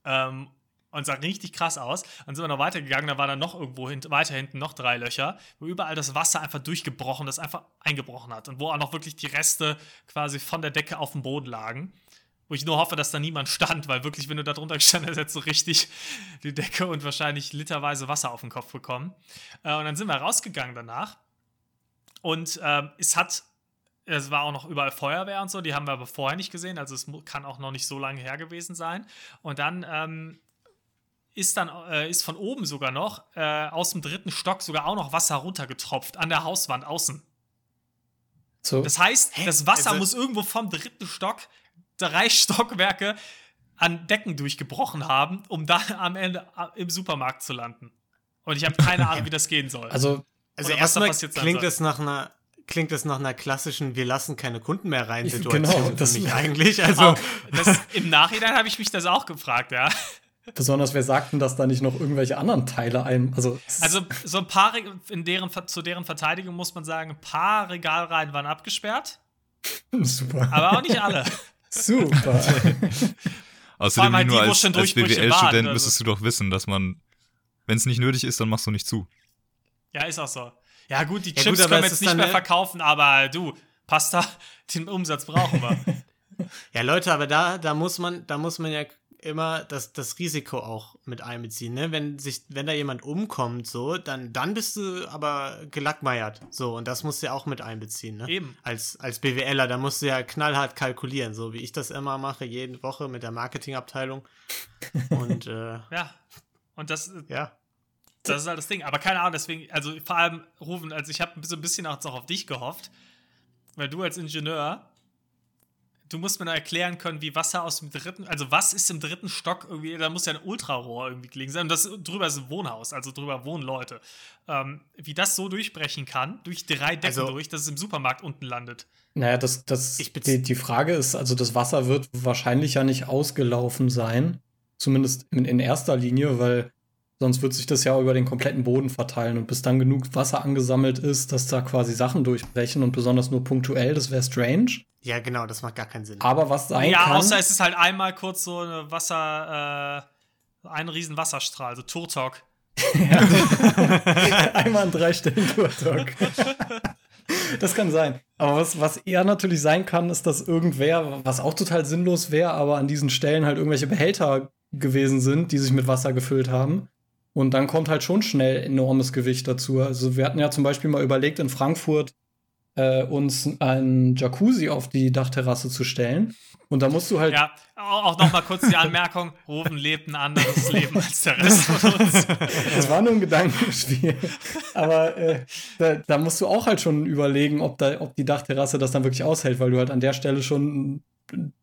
S2: Ähm, und sah richtig krass aus. Dann sind wir noch weitergegangen, da war dann noch irgendwo hint weiter hinten noch drei Löcher, wo überall das Wasser einfach durchgebrochen, das einfach eingebrochen hat. Und wo auch noch wirklich die Reste quasi von der Decke auf dem Boden lagen. Wo ich nur hoffe, dass da niemand stand, weil wirklich, wenn du da drunter gestanden hättest, hättest du richtig die Decke und wahrscheinlich literweise Wasser auf den Kopf bekommen. Äh, und dann sind wir rausgegangen danach. Und ähm, es hat, es war auch noch überall Feuerwehr und so, die haben wir aber vorher nicht gesehen, also es kann auch noch nicht so lange her gewesen sein. Und dann ähm, ist dann äh, ist von oben sogar noch äh, aus dem dritten Stock sogar auch noch Wasser runtergetropft an der Hauswand außen.
S3: So,
S2: Das heißt, das Wasser
S1: Also-
S2: muss irgendwo vom dritten Stock drei [laughs] Stockwerke an Decken durchgebrochen haben, um dann am Ende äh, im Supermarkt zu landen. Und ich habe keine Ahnung, [laughs] wie das gehen soll.
S3: also
S1: Also erstmal klingt es nach einer klingt es nach einer klassischen Wir lassen keine Kunden mehr rein
S3: Ich-
S1: Situation
S3: genau,
S1: für
S3: das-
S1: mich [laughs] eigentlich. Also
S2: Auch das, Im Nachhinein habe ich mich das auch gefragt, ja.
S3: besonders wir sagten, dass da nicht noch irgendwelche anderen Teile ein. Also,
S2: Also so ein paar, in deren, zu deren Verteidigung muss man sagen, ein paar Regalreihen waren abgesperrt,
S3: super.
S2: aber auch nicht alle.
S3: super. [laughs]
S5: Außerdem,
S2: halt
S5: nur als,
S2: schon
S5: als BWL-Student
S2: also.
S5: müsstest du doch wissen, dass man, wenn es nicht nötig ist, dann machst du nicht zu.
S2: Ja, ist auch so. Ja, gut, die
S1: Ja,
S2: Chips
S1: gut,
S2: können wir jetzt nicht mehr
S1: eine-
S2: verkaufen, aber du, Pasta, [laughs] den Umsatz brauchen wir. [laughs]
S1: Ja, Leute, aber da, da muss man, da muss man ja immer das, das Risiko auch mit einbeziehen. Ne? Wenn sich, wenn da jemand umkommt, so, dann, dann bist du aber gelackmeiert. So, und das musst du ja auch mit einbeziehen, ne?
S2: Eben.
S1: Als, als BWLer, da musst du ja knallhart kalkulieren, so wie ich das immer mache, jede Woche mit der Marketingabteilung. Und äh, [laughs]
S2: Ja. Und das,
S1: ja.
S2: Das ist halt das Ding. Aber keine Ahnung, deswegen, also vor allem Rufen, also ich habe so ein bisschen auch auf dich gehofft, weil du als Ingenieur, du musst mir noch erklären können, wie Wasser aus dem dritten, also was ist im dritten Stock irgendwie, da muss ja ein Ultrarohr irgendwie gelegen sein. Und das drüber ist ein Wohnhaus, also drüber wohnen Leute. Ähm, wie das so durchbrechen kann, durch drei Decken
S1: Also-
S2: durch, dass es im Supermarkt unten landet.
S3: Naja, das, das, die, die Frage ist, also das Wasser wird wahrscheinlich ja nicht ausgelaufen sein. Zumindest in, in erster Linie, weil sonst wird sich das ja über den kompletten Boden verteilen. Und bis dann genug Wasser angesammelt ist, dass da quasi Sachen durchbrechen und besonders nur punktuell, das wäre strange.
S1: Ja, genau, das macht gar keinen Sinn.
S3: Aber was sein
S2: ja,
S3: kann.
S2: außer es ist halt einmal kurz so eine Wasser, äh, ein riesen Wasserstrahl, so Turtok. [laughs]
S3: Einmal an drei Stellen Turtok. [laughs] Das kann sein. Aber was, was eher natürlich sein kann, ist, dass irgendwer, was auch total sinnlos wäre, aber an diesen Stellen halt irgendwelche Behälter gewesen sind, die sich mit Wasser gefüllt haben. Und dann kommt halt schon schnell enormes Gewicht dazu. Also wir hatten ja zum Beispiel mal überlegt, in Frankfurt äh, uns ein Jacuzzi auf die Dachterrasse zu stellen. Und da musst du halt
S2: Ja, auch, auch nochmal kurz die Anmerkung: [laughs] Rufen lebt ein anderes Leben als der Rest von uns.
S3: Das war nur ein Gedankenspiel. Aber äh, da, da musst du auch halt schon überlegen, ob, da, ob die Dachterrasse das dann wirklich aushält, weil du halt an der Stelle schon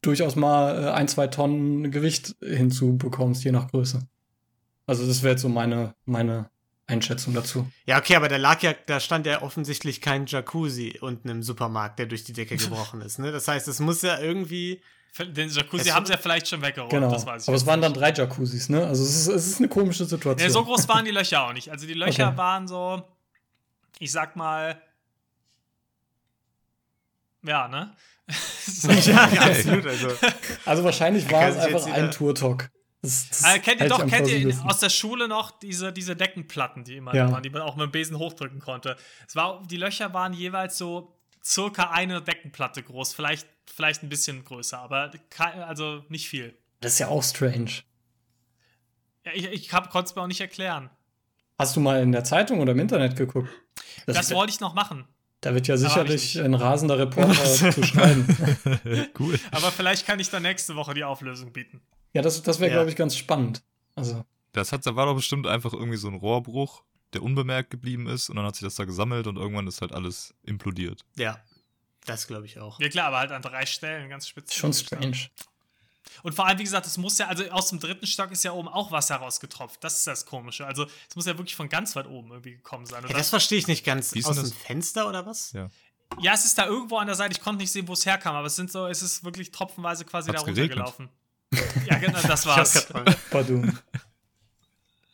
S3: durchaus mal äh, ein, zwei Tonnen Gewicht hinzubekommst, je nach Größe. Also das wäre jetzt so meine, meine Einschätzung dazu.
S1: Ja, okay, aber da lag ja, da stand ja offensichtlich kein Jacuzzi unten im Supermarkt, der durch die Decke [laughs] gebrochen ist. Ne? Das heißt, es muss ja irgendwie.
S2: Den Jacuzzi
S1: Es-
S2: haben sie ja vielleicht schon weggeräumt,
S3: Genau.
S2: das weiß ich.
S3: Aber es waren dann drei Jacuzzis, ne? Also es ist, es ist eine komische Situation.
S2: Ja, so groß waren die Löcher auch nicht. Also die Löcher
S3: Okay.
S2: waren so, ich sag mal, ja, ne? [laughs]
S1: ja, [laughs] absolut. Also.
S3: Also wahrscheinlich war es einfach ein Tourtalk. Das, das
S2: Also, kennt ihr doch, kennt ihr aus der Schule noch diese, diese Deckenplatten, die immer
S3: Ja.
S2: da waren, die man auch mit dem Besen hochdrücken konnte. Es war, die Löcher waren jeweils so circa eine Deckenplatte groß, vielleicht, vielleicht ein bisschen größer, aber also nicht viel.
S3: Das ist ja auch strange.
S2: Ja, ich ich konnte es mir auch nicht erklären.
S3: Hast du mal in der Zeitung oder im Internet geguckt?
S2: Das, wollte ich noch machen.
S3: Da wird ja sicherlich ein rasender Reporter [laughs] zu schreiben.
S5: cool.
S2: Aber vielleicht kann ich dann nächste Woche die Auflösung bieten.
S3: Ja, das, das wäre,
S1: Ja.
S3: glaube ich, ganz spannend. Also,
S5: Das hat, da war doch bestimmt einfach irgendwie so ein Rohrbruch, der unbemerkt geblieben ist und dann hat sich das da gesammelt und irgendwann ist halt alles implodiert.
S1: Ja, das glaube ich auch.
S2: Ja klar, aber halt an drei Stellen, ganz speziell.
S3: schon strange.
S2: Und vor allem, wie gesagt, es muss ja, also aus dem dritten Stock ist ja oben auch Wasser rausgetropft. Das ist das Komische. Also es muss ja wirklich von ganz weit oben irgendwie gekommen sein. Und
S1: Ja, das verstehe ich nicht ganz.
S5: Wie ist
S1: Aus dem
S5: das?
S1: Fenster oder was?
S5: Ja.
S2: Ja, es ist da irgendwo an der Seite. Ich konnte nicht sehen, wo es herkam, aber es sind so, es ist wirklich tropfenweise quasi
S5: Hat's
S2: da
S5: geregnet?
S2: Ja, genau, [laughs] das war's. [laughs]
S3: Pardon.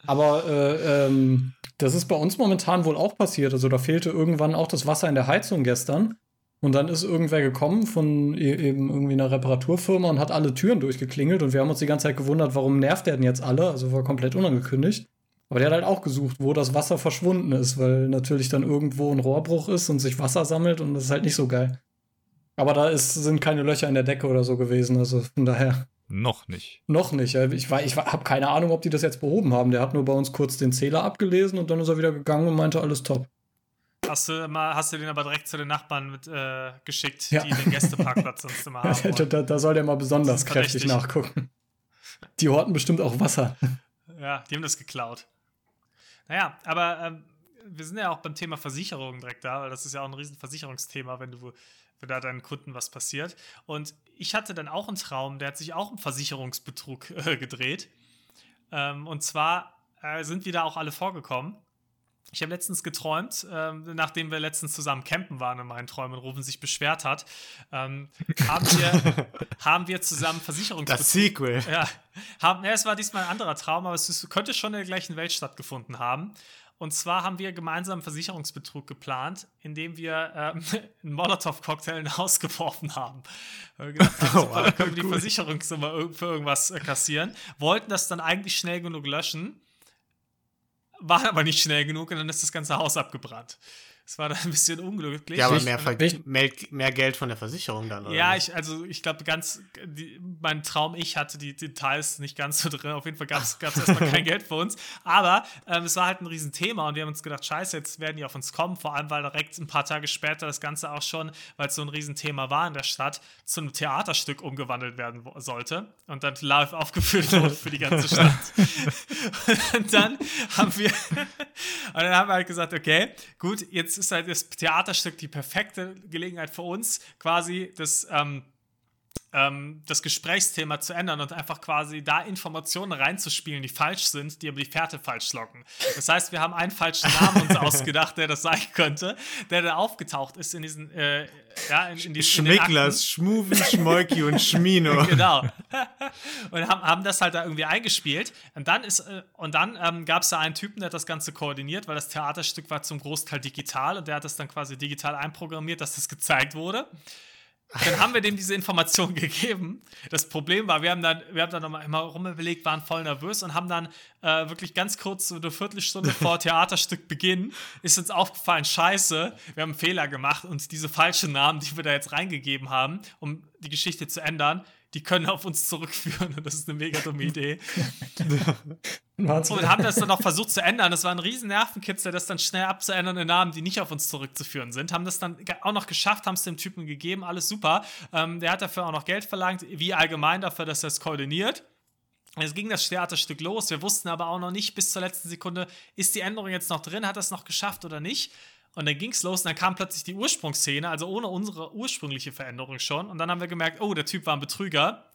S3: Aber äh, ähm, das ist bei uns momentan wohl auch passiert. Also da fehlte irgendwann auch das Wasser in der Heizung gestern. Und dann ist irgendwer gekommen von e- eben irgendwie einer Reparaturfirma und hat alle Türen durchgeklingelt. Und wir haben uns die ganze Zeit gewundert, warum nervt der denn jetzt alle? Also war komplett unangekündigt. Aber der hat halt auch gesucht, wo das Wasser verschwunden ist, weil natürlich dann irgendwo ein Rohrbruch ist und sich Wasser sammelt und das ist halt nicht so geil. Aber da ist, sind keine Löcher in der Decke oder so gewesen. Also von daher.
S5: Noch nicht.
S3: Noch nicht. Ich, war- ich habe keine Ahnung, ob die das jetzt behoben haben. Der hat nur bei uns kurz den Zähler abgelesen und dann ist er wieder gegangen und meinte, alles top.
S2: Hast du, mal, hast du den aber direkt zu den Nachbarn mit, äh, geschickt,
S3: Ja.
S2: die den Gästeparkplatz sonst immer [laughs] haben.
S3: da,
S2: wollen.
S3: da, da soll der mal besonders kräftig nachgucken. Die horten bestimmt auch Wasser.
S2: Ja, die haben das geklaut. Naja, aber ähm, wir sind ja auch beim Thema Versicherung direkt da, weil das ist ja auch ein riesen Versicherungsthema, wenn du wenn da deinen Kunden was passiert. Und ich hatte dann auch einen Traum, der hat sich auch um Versicherungsbetrug [laughs] äh, gedreht. Ähm, und zwar äh, sind wir da auch alle vorgekommen. Ich habe letztens geträumt, ähm, nachdem wir letztens zusammen campen waren in meinen Träumen und Rufen sich beschwert hat, ähm, haben, wir, [laughs] haben wir zusammen Versicherungsbetrug
S1: Das Sequel.
S2: ja, haben, ja, es war diesmal ein anderer Traum, aber es ist, könnte schon in der gleichen Welt stattgefunden haben. Und zwar haben wir gemeinsam einen Versicherungsbetrug geplant, indem wir ähm, [laughs] einen Molotow-Cocktail [laughs] in ein Haus geworfen haben. Wir gedacht haben, [laughs] super, da können wir die Versicherungssumme für irgendwas äh, kassieren. Wollten das dann eigentlich schnell genug löschen, waren aber nicht schnell genug und dann ist das ganze Haus abgebrannt. Es war dann ein bisschen unglücklich.
S1: Ja, aber mehr, mehr, mehr Geld von der Versicherung dann, oder?
S2: ja, ich, also ich glaube, ganz, die, mein Traum, ich hatte die Details nicht ganz so drin. Auf jeden Fall gab es erstmal kein [laughs] Geld für uns. Aber ähm, es war halt ein Riesenthema und wir haben uns gedacht, scheiße, jetzt werden die auf uns kommen. Vor allem, weil direkt ein paar Tage später das Ganze auch schon, weil es so ein Riesenthema war in der Stadt, zu einem Theaterstück umgewandelt werden sollte und dann live aufgeführt wurde für die ganze Stadt. [laughs] [laughs] und dann haben wir, und dann haben wir halt gesagt, okay, gut, jetzt ist halt das Theaterstück die perfekte Gelegenheit für uns, quasi das, ähm, ähm, das Gesprächsthema zu ändern und einfach quasi da Informationen reinzuspielen, die falsch sind, die aber die Fährte falsch locken. Das heißt, wir haben einen falschen Namen uns ausgedacht, der das sein könnte, der da aufgetaucht ist in diesen, äh, ja, in, in diesen.
S1: Schmicklers, Schmuvi, Schmolki und Schmino. [laughs]
S2: genau. und haben, haben das halt da irgendwie eingespielt. Und dann ist, äh, und dann ähm, gab es da einen Typen, der hat das Ganze koordiniert, weil das Theaterstück war zum Großteil digital und der hat das dann quasi digital einprogrammiert, dass das gezeigt wurde. Dann haben wir dem diese Information [laughs] gegeben. Das Problem war, wir haben dann, wir haben dann nochmal immer rumüberlegt, waren voll nervös und haben dann äh, wirklich ganz kurz, so eine Viertelstunde vor [laughs] Theaterstück Beginn, ist uns aufgefallen, scheiße, wir haben einen Fehler gemacht und diese falschen Namen, die wir da jetzt reingegeben haben, um die Geschichte zu ändern, die können auf uns zurückführen. Und das ist eine mega dumme Idee. [laughs] Und haben das dann noch versucht zu ändern. Das war ein riesen Nervenkitzel, das dann schnell abzuändern in Namen, die nicht auf uns zurückzuführen sind. Haben das dann auch noch geschafft, haben es dem Typen gegeben, alles super. Ähm, der hat dafür auch noch Geld verlangt, wie allgemein dafür, dass er es koordiniert. Es ging das Theaterstück los. Wir wussten aber auch noch nicht bis zur letzten Sekunde, ist die Änderung jetzt noch drin, hat er es noch geschafft oder nicht. Und dann ging es los und dann kam plötzlich die Ursprungsszene, also ohne unsere ursprüngliche Veränderung schon. Und dann haben wir gemerkt, oh, der Typ war ein Betrüger.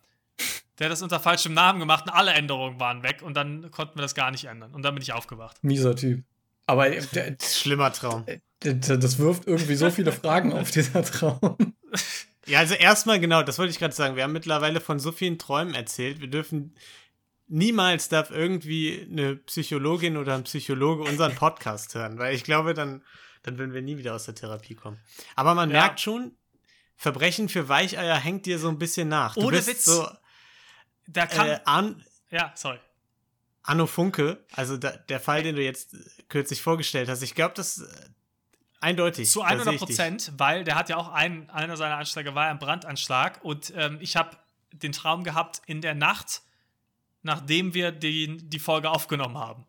S2: Der hat das unter falschem Namen gemacht und alle Änderungen waren weg und dann konnten wir das gar nicht ändern. Und dann bin ich aufgewacht.
S3: Mieser Typ. Aber äh, der, [laughs]
S1: Schlimmer Traum.
S3: der, das wirft irgendwie so viele Fragen auf, dieser Traum. [laughs]
S1: Ja, also erstmal genau, das wollte ich gerade sagen. Wir haben mittlerweile von so vielen Träumen erzählt. Wir dürfen niemals darf irgendwie eine Psychologin oder ein Psychologe unseren Podcast hören, weil ich glaube, dann, dann würden wir nie wieder aus der Therapie kommen. Aber man
S2: Ja.
S1: merkt schon, Verbrechen für Weicheier hängt dir so ein bisschen nach. Du
S2: Ohne
S1: bist
S2: Witz.
S1: so
S2: Da kam.
S1: äh, An
S2: ja, sorry.
S1: Anno Funke, also da, der Fall, den du jetzt äh, kürzlich vorgestellt hast. Ich glaube, das äh, eindeutig.
S2: Zu
S1: da sehe
S2: 100
S1: ich dich.
S2: Prozent, weil der hat ja auch einen, einer seiner Anschläge war ein Brandanschlag und ähm, ich habe den Traum gehabt in der Nacht, nachdem wir die, die Folge aufgenommen haben.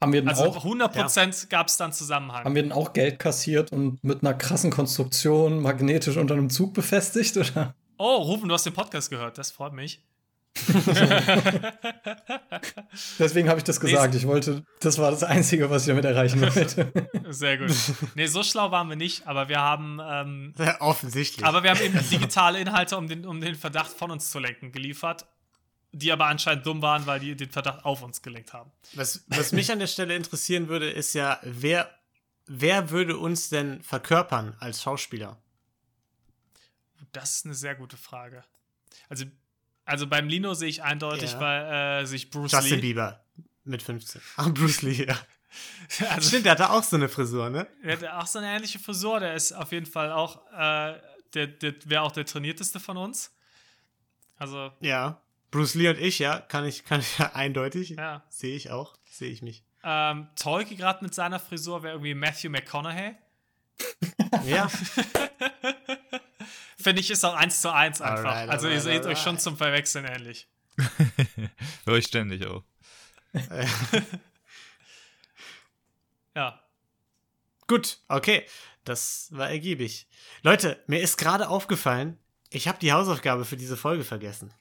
S3: Haben wir denn
S2: Also
S3: auch
S2: 100 Prozent gab es dann Zusammenhang.
S3: Haben wir denn auch Geld kassiert und mit einer krassen Konstruktion magnetisch unter einem Zug befestigt? Oder?
S2: oh, Rufen, du hast den Podcast gehört, das freut mich. [laughs]
S3: Deswegen habe ich das gesagt. Ich wollte, das war das Einzige, was ich damit erreichen [laughs] wollte.
S2: Sehr gut. Nee, so schlau waren wir nicht, aber wir haben, ähm,
S1: Ja, offensichtlich.
S2: aber wir haben eben digitale Inhalte, um den, um den Verdacht von uns zu lenken, geliefert, die aber anscheinend dumm waren, weil die den Verdacht auf uns gelenkt haben.
S1: was, was mich an der Stelle interessieren würde, ist ja, wer, wer würde uns denn verkörpern als Schauspieler?
S2: Das ist eine sehr gute Frage. Also, also beim Lino sehe ich eindeutig,
S1: Ja.
S2: weil äh, sich Bruce
S1: Justin
S2: Lee.
S1: Bieber mit 15. Ah, Bruce Lee, ja. [laughs]
S2: Also,
S1: Stimmt, der hatte auch so eine Frisur, ne?
S2: Der hat auch so eine ähnliche Frisur. Der ist auf jeden Fall auch, äh, der, der wäre auch der trainierteste von uns. Also,
S1: Ja. Bruce Lee und ich, ja, kann ich, kann ich [laughs] ja eindeutig.
S2: ja.
S1: Sehe ich auch. Sehe ich mich.
S2: Ähm, Tolki gerade mit seiner Frisur wäre irgendwie Matthew McConaughey. [laughs]
S1: Ja. [laughs]
S2: Finde ich, ist auch eins zu eins einfach.
S1: Alright,
S2: also, ihr
S1: alright,
S2: seht euch
S1: alright.
S2: schon zum Verwechseln ähnlich.
S5: Höre ich ständig auch.
S2: Ja.
S1: Gut, okay. Das war ergiebig. Leute, mir ist gerade aufgefallen, ich habe die Hausaufgabe für diese Folge vergessen.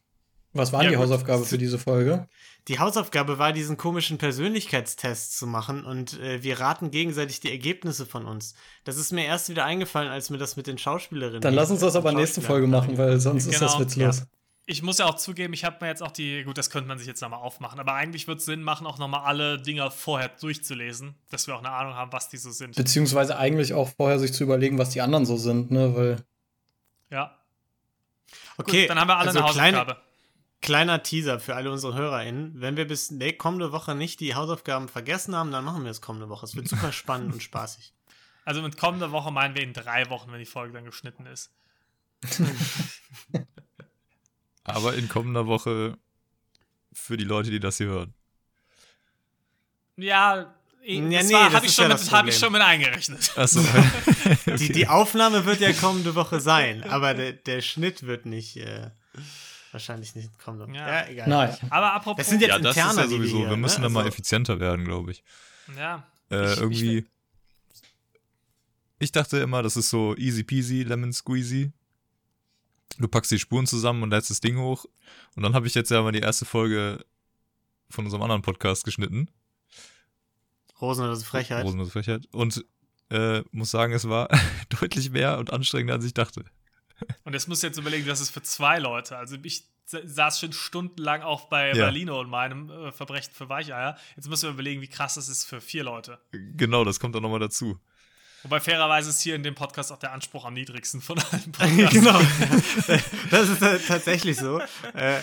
S3: Was war
S2: Ja,
S3: die
S2: gut.
S3: Hausaufgabe für diese Folge?
S1: Die Hausaufgabe war, diesen komischen Persönlichkeitstest zu machen und äh, wir raten gegenseitig die Ergebnisse von uns. Das ist mir erst wieder eingefallen, als mir das mit den Schauspielerinnen.
S3: Dann lass uns das aber nächste Folge machen, weil sonst ist das
S2: Genau,
S3: witzlos.
S2: Ich muss ja auch zugeben, ich habe mir jetzt auch die, gut, das könnte man sich jetzt nochmal aufmachen, aber eigentlich wird es Sinn machen, auch nochmal alle Dinger vorher durchzulesen, dass wir auch eine Ahnung haben, was die so sind.
S3: Beziehungsweise eigentlich auch vorher sich zu überlegen, was die anderen so sind, ne? Weil
S2: Ja.
S1: Okay,
S2: Gut, dann haben wir alle
S1: also
S2: eine
S1: kleine,
S2: Hausaufgabe.
S1: Kleiner Teaser für alle unsere HörerInnen. Wenn wir bis nee, kommende Woche nicht die Hausaufgaben vergessen haben, dann machen wir es kommende Woche. Es wird super [laughs] spannend und spaßig.
S2: Also mit kommender Woche meinen wir in drei Wochen, wenn die Folge dann geschnitten ist. [laughs]
S5: Aber in kommender Woche für die Leute, die das hier hören.
S2: Ja,
S1: Ja,
S2: das
S1: nee,
S2: war-
S1: das
S2: hab ich,
S1: ja
S2: hab ich schon mit eingerechnet.
S5: Achso. [laughs]
S1: Die, die Aufnahme wird ja kommende Woche sein, aber der, der Schnitt wird nicht, äh, wahrscheinlich nicht Woche.
S2: Ja.
S1: Ja, egal.
S3: nein.
S2: Aber apropos.
S1: Das sind jetzt
S5: ja, das ist
S1: interner,
S5: ja sowieso.
S1: hier,
S5: Wir müssen
S1: ne?
S5: da mal
S1: Also-
S5: effizienter werden, glaube ich.
S2: ja.
S5: Äh,
S2: Ich- ich
S5: irgendwie.
S2: will-
S5: Ich, dachte immer, das ist so easy peasy, lemon squeezy. Du packst die Spuren zusammen und lädst das Ding hoch. Und dann habe ich jetzt ja mal die erste Folge von unserem anderen Podcast geschnitten.
S1: Rosenlose Frechheit.
S5: Rosenlose Frechheit. Und äh, muss sagen, es war [laughs] deutlich mehr und anstrengender, als ich dachte.
S2: Und jetzt musst du jetzt überlegen, das ist für zwei Leute. Also ich sa- saß schon stundenlang auch bei
S5: Ja.
S2: Berlino und meinem äh, Verbrechen für Weicheier. Jetzt müssen wir überlegen, wie krass das ist für vier Leute.
S5: Genau, das kommt dann nochmal dazu.
S2: Wobei fairerweise ist hier in dem Podcast auch der Anspruch am niedrigsten von allen [laughs] Podcasts.
S1: genau. [laughs] Das ist tatsächlich so. Äh,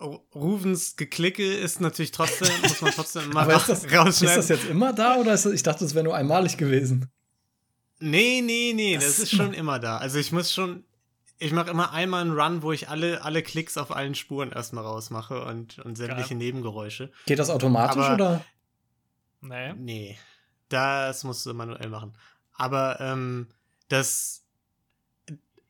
S1: Ru- Ruvens Geklicke ist natürlich trotzdem, muss man trotzdem [laughs] mal
S3: Aber ist das, ist
S1: rausschneiden.
S3: das jetzt immer da oder ist das, ich dachte, das wäre nur einmalig gewesen?
S1: Nee, nee, nee, das,
S3: Das
S1: ist
S3: ist
S1: schon immer da. Also ich muss schon, ich mache immer einmal einen Run, wo ich alle, alle Klicks auf allen Spuren erstmal rausmache und, und sämtliche
S2: Geil.
S1: Nebengeräusche.
S3: Geht das automatisch
S1: Aber-
S3: oder?
S2: Nee.
S1: Nee, das musst du manuell machen. Aber ähm, das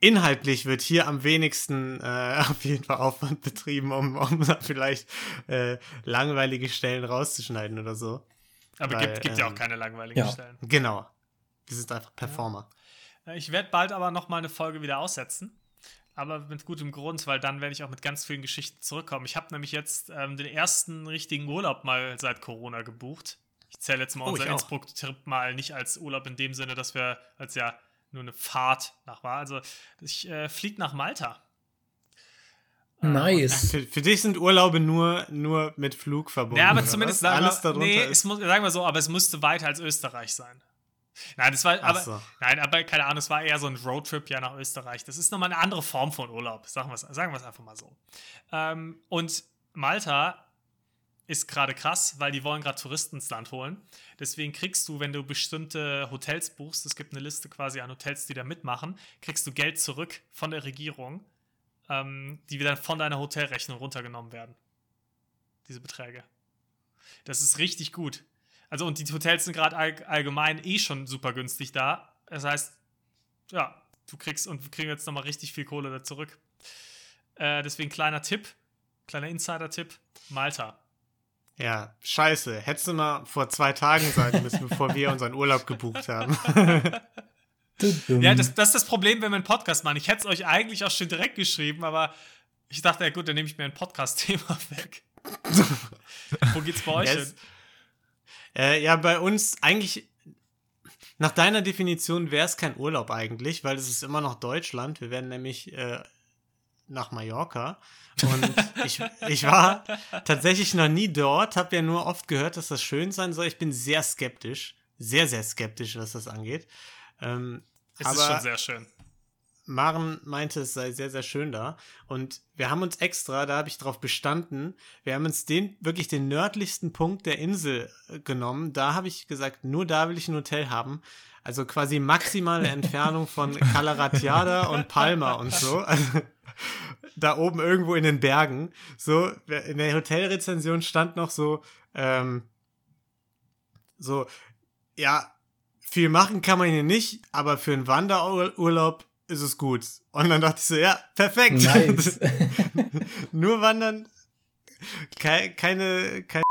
S1: inhaltlich wird hier am wenigsten äh, [laughs] auf jeden Fall Aufwand betrieben, um, um da vielleicht äh, langweilige Stellen rauszuschneiden oder so.
S2: Aber
S1: Weil,
S2: gibt, gibt ja auch
S1: ähm,
S2: keine langweiligen
S3: ja.
S2: Stellen.
S1: Genau. Wir sind einfach Performer.
S2: Äh, Ich werde bald aber noch mal eine Folge wieder aussetzen. Aber mit gutem Grund, weil dann werde ich auch mit ganz vielen Geschichten zurückkommen. Ich habe nämlich jetzt ähm, den ersten richtigen Urlaub mal seit Corona gebucht. Ich zähle jetzt mal
S1: Oh,
S2: unseren. Innsbruck-Trip mal nicht als Urlaub in dem Sinne, dass wir als ja nur eine Fahrt nach war. Also ich äh, fliege nach Malta.
S3: Nice.
S1: Für, für dich sind Urlaube nur, nur mit Flug verbunden.
S2: Ja, aber zumindest sagen
S1: alles
S2: wir,
S1: darunter
S2: nee,
S1: ist.
S2: es muss, sagen wir so, aber es müsste weiter als Österreich sein. Nein, das war, aber,
S1: so.
S2: nein, aber keine Ahnung, es war eher so ein Roadtrip ja nach Österreich. Das ist nochmal eine andere Form von Urlaub, sagen wir es sagen wir's einfach mal so. Ähm, und Malta ist gerade krass, weil die wollen gerade Touristen ins Land holen. Deswegen kriegst du, wenn du bestimmte Hotels buchst, es gibt eine Liste quasi an Hotels, die da mitmachen, kriegst du Geld zurück von der Regierung, ähm, die dann von deiner Hotelrechnung runtergenommen werden. Diese Beträge. Das ist richtig gut. Also, und die Hotels sind gerade all, allgemein eh schon super günstig da. Das heißt, ja, du kriegst und wir kriegen jetzt nochmal richtig viel Kohle da zurück. Äh, deswegen kleiner Tipp, kleiner Insider-Tipp: Malta.
S1: Ja, scheiße. Hättest du mal vor zwei Tagen sagen müssen, bevor wir unseren Urlaub gebucht haben. [laughs]
S2: Ja, das, das ist das Problem, wenn wir einen Podcast machen. Ich hätte es euch eigentlich auch schon direkt geschrieben, aber Ich dachte, ja gut, dann nehme ich mir ein Podcast-Thema [laughs] weg. Wo geht's bei euch
S1: Yes.
S2: hin?
S1: Äh, ja, bei uns eigentlich, nach deiner Definition wäre es kein Urlaub eigentlich, weil es ist immer noch Deutschland. Wir werden nämlich äh, nach Mallorca. Und [laughs] ich, ich war tatsächlich noch nie dort, habe ja nur oft gehört, dass das schön sein soll. Ich bin sehr skeptisch, sehr, sehr skeptisch, was das angeht. Ähm,
S2: Es
S1: aber
S2: ist schon sehr schön.
S1: Maren meinte, es sei sehr, sehr schön da. Und wir haben uns extra, da habe ich drauf bestanden, wir haben uns den, wirklich den nördlichsten Punkt der Insel äh, genommen. Da habe ich gesagt, nur da will ich ein Hotel haben. Also quasi maximale [laughs] Entfernung von Calaratiada und Palma und so. [laughs] Also, da oben irgendwo in den Bergen. So, in der Hotelrezension stand noch so, ähm, so, ja, viel machen kann man hier nicht, aber für einen Wanderurlaub ist es gut. Und dann dachte ich so, ja, perfekt.
S3: Nice. [laughs]
S1: Nur wandern, keine, keine, keine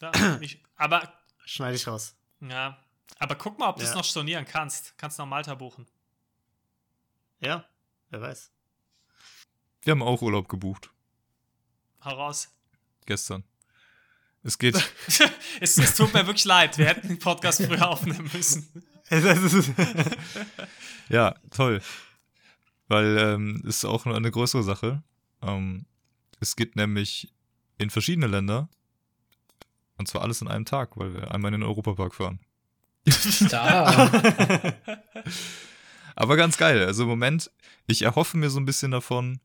S2: Ja, ich, aber,
S1: schneide ich raus.
S2: ja. Aber guck mal, ob du es
S1: Ja.
S2: noch stornieren kannst. Kannst noch Malta buchen.
S1: Ja, wer weiß.
S5: Wir haben auch Urlaub gebucht.
S2: Heraus.
S5: Gestern. Es geht. [laughs]
S2: es, es tut mir wirklich leid. Wir hätten den Podcast früher aufnehmen müssen. [laughs]
S5: Ja, toll. Weil ähm, ist auch eine größere Sache. Ähm, es geht nämlich in verschiedene Länder. Und zwar alles in einem Tag, weil wir einmal in den Europapark fahren.
S3: Da. [laughs]
S5: Aber ganz geil. Also im Moment, ich erhoffe mir so ein bisschen davon,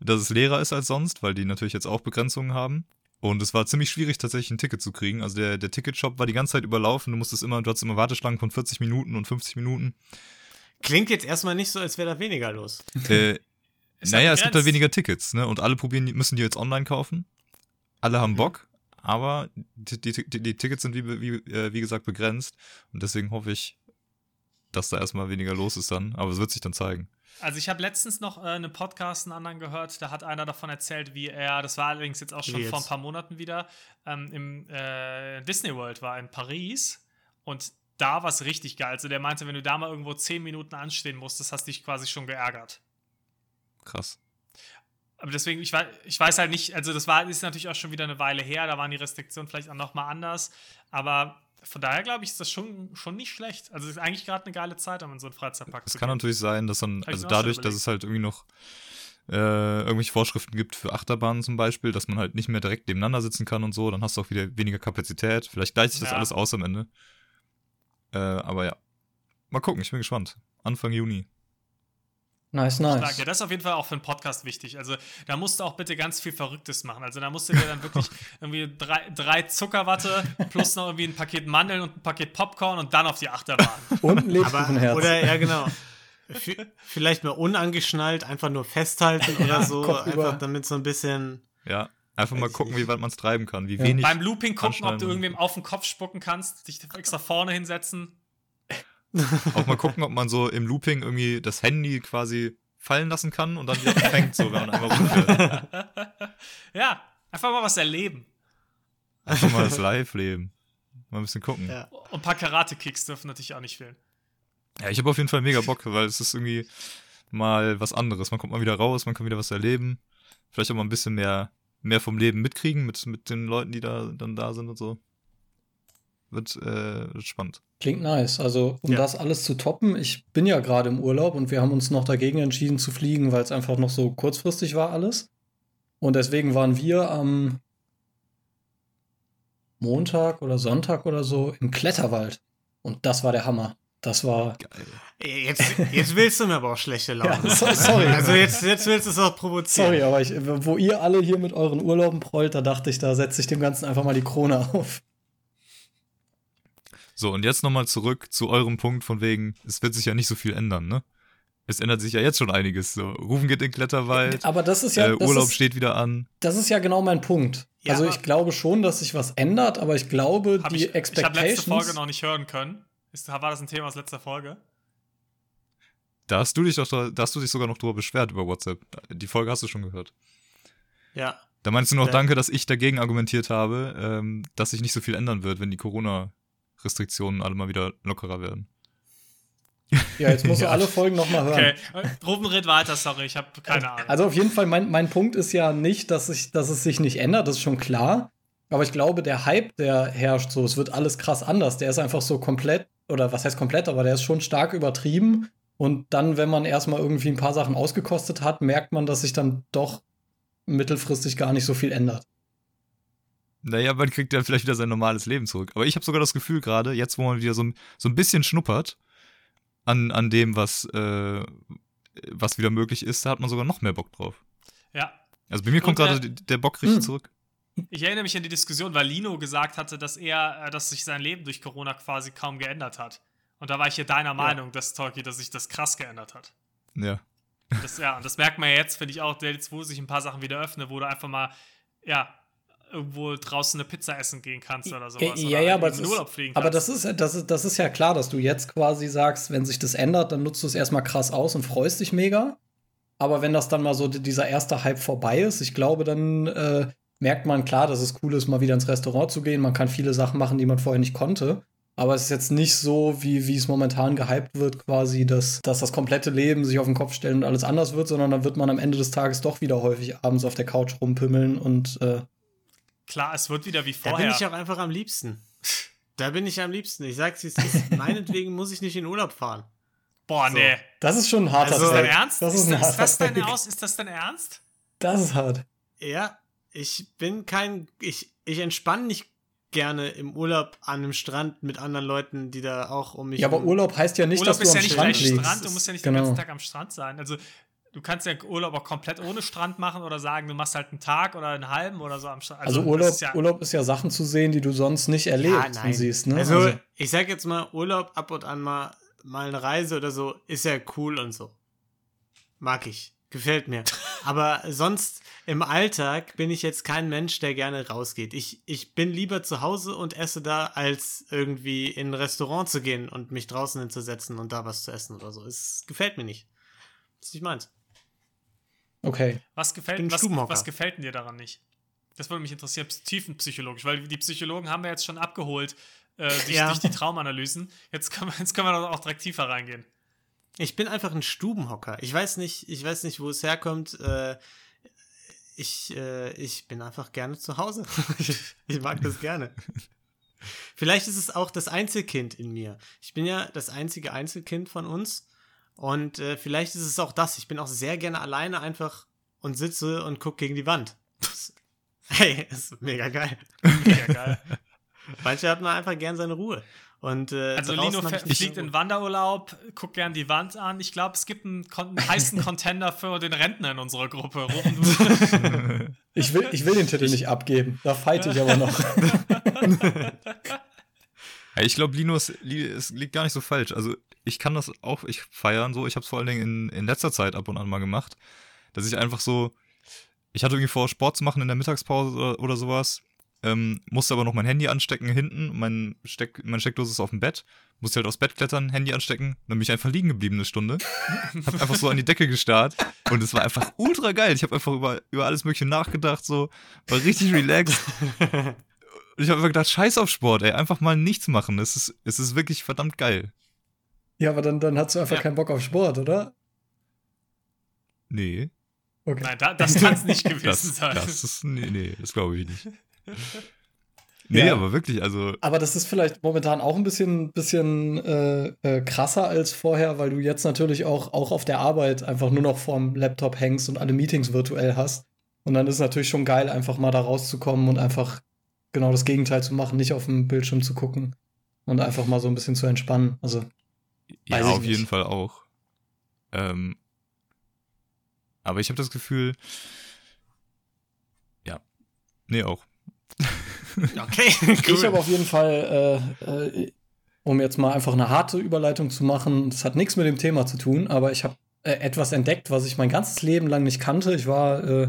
S5: dass es leerer ist als sonst, weil die natürlich jetzt auch Begrenzungen haben. Und es war ziemlich schwierig, tatsächlich ein Ticket zu kriegen. Also der, der Ticketshop war die ganze Zeit überlaufen. Du musstest immer, du hattest immer Warteschlangen von 40 Minuten und 50 Minuten.
S1: klingt jetzt erstmal nicht so, als wäre da weniger los.
S5: Äh, naja,
S2: ja
S5: es gibt halt weniger Tickets, ne? Und alle probieren, die- müssen die jetzt online kaufen. Alle haben Bock, aber die, die, die, die Tickets sind wie, wie, äh, wie gesagt begrenzt. Und deswegen hoffe ich, dass da erstmal weniger los ist dann. Aber es wird sich dann zeigen.
S2: Also ich habe letztens noch äh, einen Podcast einen anderen gehört, da hat einer davon erzählt, wie er, das war allerdings jetzt auch schon
S1: Wie
S2: vor ein
S1: jetzt?
S2: paar Monaten wieder, ähm, im äh, Disney World war in Paris und da war es richtig geil. Also der meinte, wenn du da mal irgendwo 10 Minuten anstehen musstest, hast dich quasi schon geärgert.
S5: Krass.
S2: Aber deswegen, ich weiß, ich weiß halt nicht, also das war, ist natürlich auch schon wieder eine Weile her, da waren die Restriktionen vielleicht auch nochmal anders, aber von daher glaube ich, ist das schon, schon nicht schlecht. Also es ist eigentlich gerade eine geile Zeit, um in so einen Freizeitpark
S5: Es kann
S2: gehen.
S5: natürlich sein, dass dann,
S2: Hab
S5: also dadurch, dass es halt irgendwie noch äh, irgendwelche Vorschriften gibt für Achterbahnen zum Beispiel, dass man halt nicht mehr direkt nebeneinander sitzen kann und so, dann hast du auch wieder weniger Kapazität. Vielleicht gleicht sich das
S2: Ja.
S5: alles aus am Ende. Äh, aber ja. Mal gucken, ich bin gespannt. Anfang Juni.
S3: Nice,
S2: Stark.
S3: nice.
S2: Ja, das ist auf jeden Fall auch für einen Podcast wichtig. Also da musst du auch bitte ganz viel Verrücktes machen. Also da musst du dir dann wirklich [laughs] irgendwie drei, drei Zuckerwatte plus noch irgendwie ein Paket Mandeln und ein Paket Popcorn und dann auf die Achterbahn. [laughs]
S3: Und ein Lebkuchenherz.
S1: oder, ja, genau. Vielleicht mal unangeschnallt, einfach nur festhalten oder so,
S3: über.
S1: einfach damit so ein bisschen.
S5: Ja. Einfach mal gucken, wie weit man es treiben kann. Wie
S3: Ja.
S5: wenig.
S2: Beim Looping gucken, ob du irgendwem auf den Kopf spucken kannst, dich extra vorne hinsetzen. [laughs]
S5: Auch mal gucken, ob man so im Looping irgendwie das Handy quasi fallen lassen kann und dann wieder fängt, so wenn man einmal rumfährt. [laughs]
S2: ja, einfach mal was erleben.
S5: Einfach mal das Live-Leben. Mal ein bisschen gucken.
S1: Ja.
S2: Und ein paar Karate-Kicks dürfen natürlich auch nicht fehlen.
S5: Ja, ich habe auf jeden Fall mega Bock, weil es ist irgendwie mal was anderes. Man kommt mal wieder raus, man kann wieder was erleben. Vielleicht auch mal ein bisschen mehr, mehr vom Leben mitkriegen mit, mit den Leuten, die da dann da sind und so. Wird, äh, wird spannend.
S3: Klingt nice. Also, um
S1: Ja.
S3: das alles zu toppen, ich bin ja gerade im Urlaub und wir haben uns noch dagegen entschieden zu fliegen, weil es einfach noch so kurzfristig war alles. Und deswegen waren wir am Montag oder Sonntag oder so im Kletterwald. Und das war der Hammer. Das war.
S5: Geil.
S1: Jetzt, jetzt willst du mir aber auch schlechte Laune.
S3: Ja, so- sorry.
S1: Also jetzt, jetzt willst du es auch provozieren.
S3: Sorry, aber ich, wo ihr alle hier mit euren Urlauben prollt, da dachte ich, da setze ich dem Ganzen einfach mal die Krone auf.
S5: So, und jetzt nochmal zurück zu eurem Punkt von wegen, es wird sich ja nicht so viel ändern, ne? Es ändert sich ja jetzt schon einiges. So, Rufen geht in den Kletterwald,
S3: Aber das ist ja.
S5: äh,
S3: das
S5: Urlaub
S3: ist,
S5: steht wieder an.
S3: Das ist ja genau mein Punkt.
S1: Ja,
S3: also ich glaube schon, dass sich was ändert, aber ich glaube, die
S2: ich ich habe letzte
S3: Expectations.
S2: Folge noch nicht hören können. Ist, war das ein Thema aus letzter Folge?
S5: Da hast du dich doch, da hast du dich sogar noch drüber beschwert über WhatsApp. Die Folge hast du schon gehört.
S1: Ja.
S5: Da meinst du noch,
S1: Ja.
S5: danke, dass ich dagegen argumentiert habe, ähm, dass sich nicht so viel ändern wird, wenn die Corona-Restriktionen alle mal wieder lockerer werden.
S3: Ja, jetzt musst du [laughs]
S5: Ja.
S3: alle Folgen nochmal hören.
S2: Okay, Ruben, red weiter, sorry, ich habe keine Ahnung.
S3: Also auf jeden Fall, mein, mein Punkt ist ja nicht, dass, ich, dass es sich nicht ändert, das ist schon klar. Aber ich glaube, der Hype, der herrscht so, es wird alles krass anders. Der ist einfach so komplett, oder was heißt komplett, aber der ist schon stark übertrieben. Und dann, wenn man erstmal irgendwie ein paar Sachen ausgekostet hat, merkt man, dass sich dann doch mittelfristig gar nicht so viel ändert.
S5: Naja, man kriegt dann vielleicht wieder sein normales Leben zurück. Aber ich habe sogar das Gefühl gerade, jetzt wo man wieder so ein, so ein bisschen schnuppert an, an dem, was, äh, was wieder möglich ist, da hat man sogar noch mehr Bock drauf.
S2: Ja,
S5: Also bei mir kommt gerade
S2: äh,
S5: d- der Bock richtig
S3: hm.
S5: zurück.
S2: ich erinnere mich an die Diskussion, weil Lino gesagt hatte, dass er, äh, dass sich sein Leben durch Corona quasi kaum geändert hat. Und da war ich hier deiner Meinung, dass Tolki, dass sich das krass geändert hat.
S5: Ja.
S2: Das, ja, und das merkt man ja jetzt, finde ich auch, jetzt, wo sich ein paar Sachen wieder öffnen, wo du einfach mal, ja, irgendwo draußen eine Pizza essen gehen kannst oder sowas.
S3: ja,
S2: oder
S3: ja, aber, das ist,
S2: Urlaub fliegen
S3: aber das, ist, das, ist, das ist ja klar, dass du jetzt quasi sagst, wenn sich das ändert, dann nutzt du es erstmal krass aus und freust dich mega. Aber wenn das dann mal so dieser erste Hype vorbei ist, ich glaube, dann äh, merkt man klar, dass es cool ist, mal wieder ins Restaurant zu gehen. Man kann viele Sachen machen, die man vorher nicht konnte. Aber es ist jetzt nicht so, wie, wie es momentan gehypt wird, quasi, dass, dass das komplette Leben sich auf den Kopf stellt und alles anders wird, sondern dann wird man am Ende des Tages doch wieder häufig abends auf der Couch rumpümmeln und äh,
S2: Klar, es wird wieder wie
S1: Da
S2: vorher.
S1: bin ich auch einfach am liebsten. Da bin ich am liebsten. Ich sag's, wie es ist. Meinetwegen muss ich nicht in Urlaub fahren.
S2: Boah,
S1: So.
S2: nee.
S3: das ist schon ein harter
S1: Also-
S2: Ist das dein. Ernst?
S3: Das
S2: ist,
S3: ist
S2: ist
S3: harter
S2: das dein. Aus? Ist das dein Ernst?
S3: Das ist hart.
S1: Ja, ich bin kein. Ich, ich entspanne nicht gerne im Urlaub an einem Strand mit anderen Leuten, die da auch um mich.
S3: Ja, aber Urlaub heißt ja nicht,
S2: Urlaub
S3: dass
S2: ist
S3: du
S2: ja
S3: am
S2: nicht
S3: Strand liegst.
S2: Strand, du musst ja nicht
S3: Genau.
S2: den ganzen Tag am Strand sein. Also, du kannst ja Urlaub auch komplett ohne Strand machen oder sagen, du machst halt einen Tag oder einen halben oder so am Strand.
S3: Also,
S2: das
S3: Urlaub,
S2: ist ja,
S3: Urlaub ist ja Sachen zu sehen, die du sonst nicht erlebst und siehst. Ne?
S1: Also, ich sag jetzt mal, Urlaub ab und an mal, mal eine Reise oder so, ist ja cool und so. Mag ich. Gefällt mir. [laughs] Aber sonst im Alltag bin ich jetzt kein Mensch, der gerne rausgeht. Ich, ich bin lieber zu Hause und esse da, als irgendwie in ein Restaurant zu gehen und mich draußen hinzusetzen und da was zu essen oder so. Es gefällt mir nicht. Das ist nicht meins.
S3: Okay.
S2: was, gefällt,
S1: bin
S2: was,
S1: Stubenhocker.
S2: was gefällt denn dir daran nicht? Das würde mich interessieren, tiefenpsychologisch, weil die Psychologen haben wir jetzt schon abgeholt äh, [laughs] durch,
S1: Ja.
S2: durch die Traumanalysen. Jetzt können, wir, jetzt können wir doch auch direkt tiefer reingehen.
S1: Ich bin einfach ein Stubenhocker. Ich weiß nicht, ich weiß nicht, wo es herkommt. Äh, ich, äh, ich bin einfach gerne zu Hause. ich, [laughs] ich mag das gerne. Vielleicht ist es auch das Einzelkind in mir. Ich bin ja das einzige Einzelkind von uns. Und äh, vielleicht ist es auch das. Ich bin auch sehr gerne alleine einfach und sitze und gucke gegen die Wand. [laughs] Hey, ist mega geil.
S2: Mega geil. [laughs]
S1: Manchmal hat man einfach gern seine Ruhe. Und, äh,
S2: Also Lino fliegt in Wanderurlaub, guckt gern die Wand an. Ich glaube, es gibt einen, Kon einen heißen [laughs] Contender für den Rentner in unserer Gruppe.
S3: Ich will, ich will den Titel nicht abgeben. Da fight ich aber noch.
S5: Ich glaube, Linus liegt gar nicht so falsch. Also ich kann das auch, ich feiern so. Ich habe es vor allen Dingen in, in letzter Zeit ab und an mal gemacht, dass ich einfach so, ich hatte irgendwie vor, Sport zu machen in der Mittagspause oder, oder sowas, ähm, musste aber noch mein Handy anstecken hinten, mein, Steck, mein Steckdose ist auf dem Bett, musste halt aufs Bett klettern, Handy anstecken, dann bin ich einfach liegen geblieben eine Stunde, [laughs] hab einfach so an die Decke gestarrt und es war einfach ultra geil. Ich habe einfach über, über alles Mögliche nachgedacht, so, war richtig relaxed. [laughs] Und ich habe einfach gedacht, scheiß auf Sport, ey, einfach mal nichts machen. Es ist, es ist wirklich verdammt geil.
S3: Ja, aber dann, dann hast du einfach
S2: Ja.
S3: keinen Bock auf Sport, oder?
S5: Nee.
S3: Okay.
S2: Nein, da, das kann es nicht [laughs] gewesen
S5: Das,
S2: sein.
S5: das ist, nee, nee, das glaube ich nicht. [laughs] Nee,
S3: Ja.
S5: aber wirklich, also,
S3: Aber das ist vielleicht momentan auch ein bisschen, bisschen äh, äh, krasser als vorher, weil du jetzt natürlich auch, auch auf der Arbeit einfach nur noch vorm Laptop hängst und alle Meetings virtuell hast. Und dann ist es natürlich schon geil, einfach mal da rauszukommen und einfach genau das Gegenteil zu machen, nicht auf dem Bildschirm zu gucken und einfach mal so ein bisschen zu entspannen. Also,
S5: ja,
S3: Weiß ich
S5: auf
S3: nicht.
S5: jeden Fall auch. Ähm, aber ich habe das Gefühl, ja, nee, auch. [laughs]
S1: Okay, [laughs]
S3: Ich habe auf jeden Fall, äh, äh, um jetzt mal einfach eine harte Überleitung zu machen, das hat nichts mit dem Thema zu tun, aber ich habe äh, etwas entdeckt, was ich mein ganzes Leben lang nicht kannte. Ich war äh,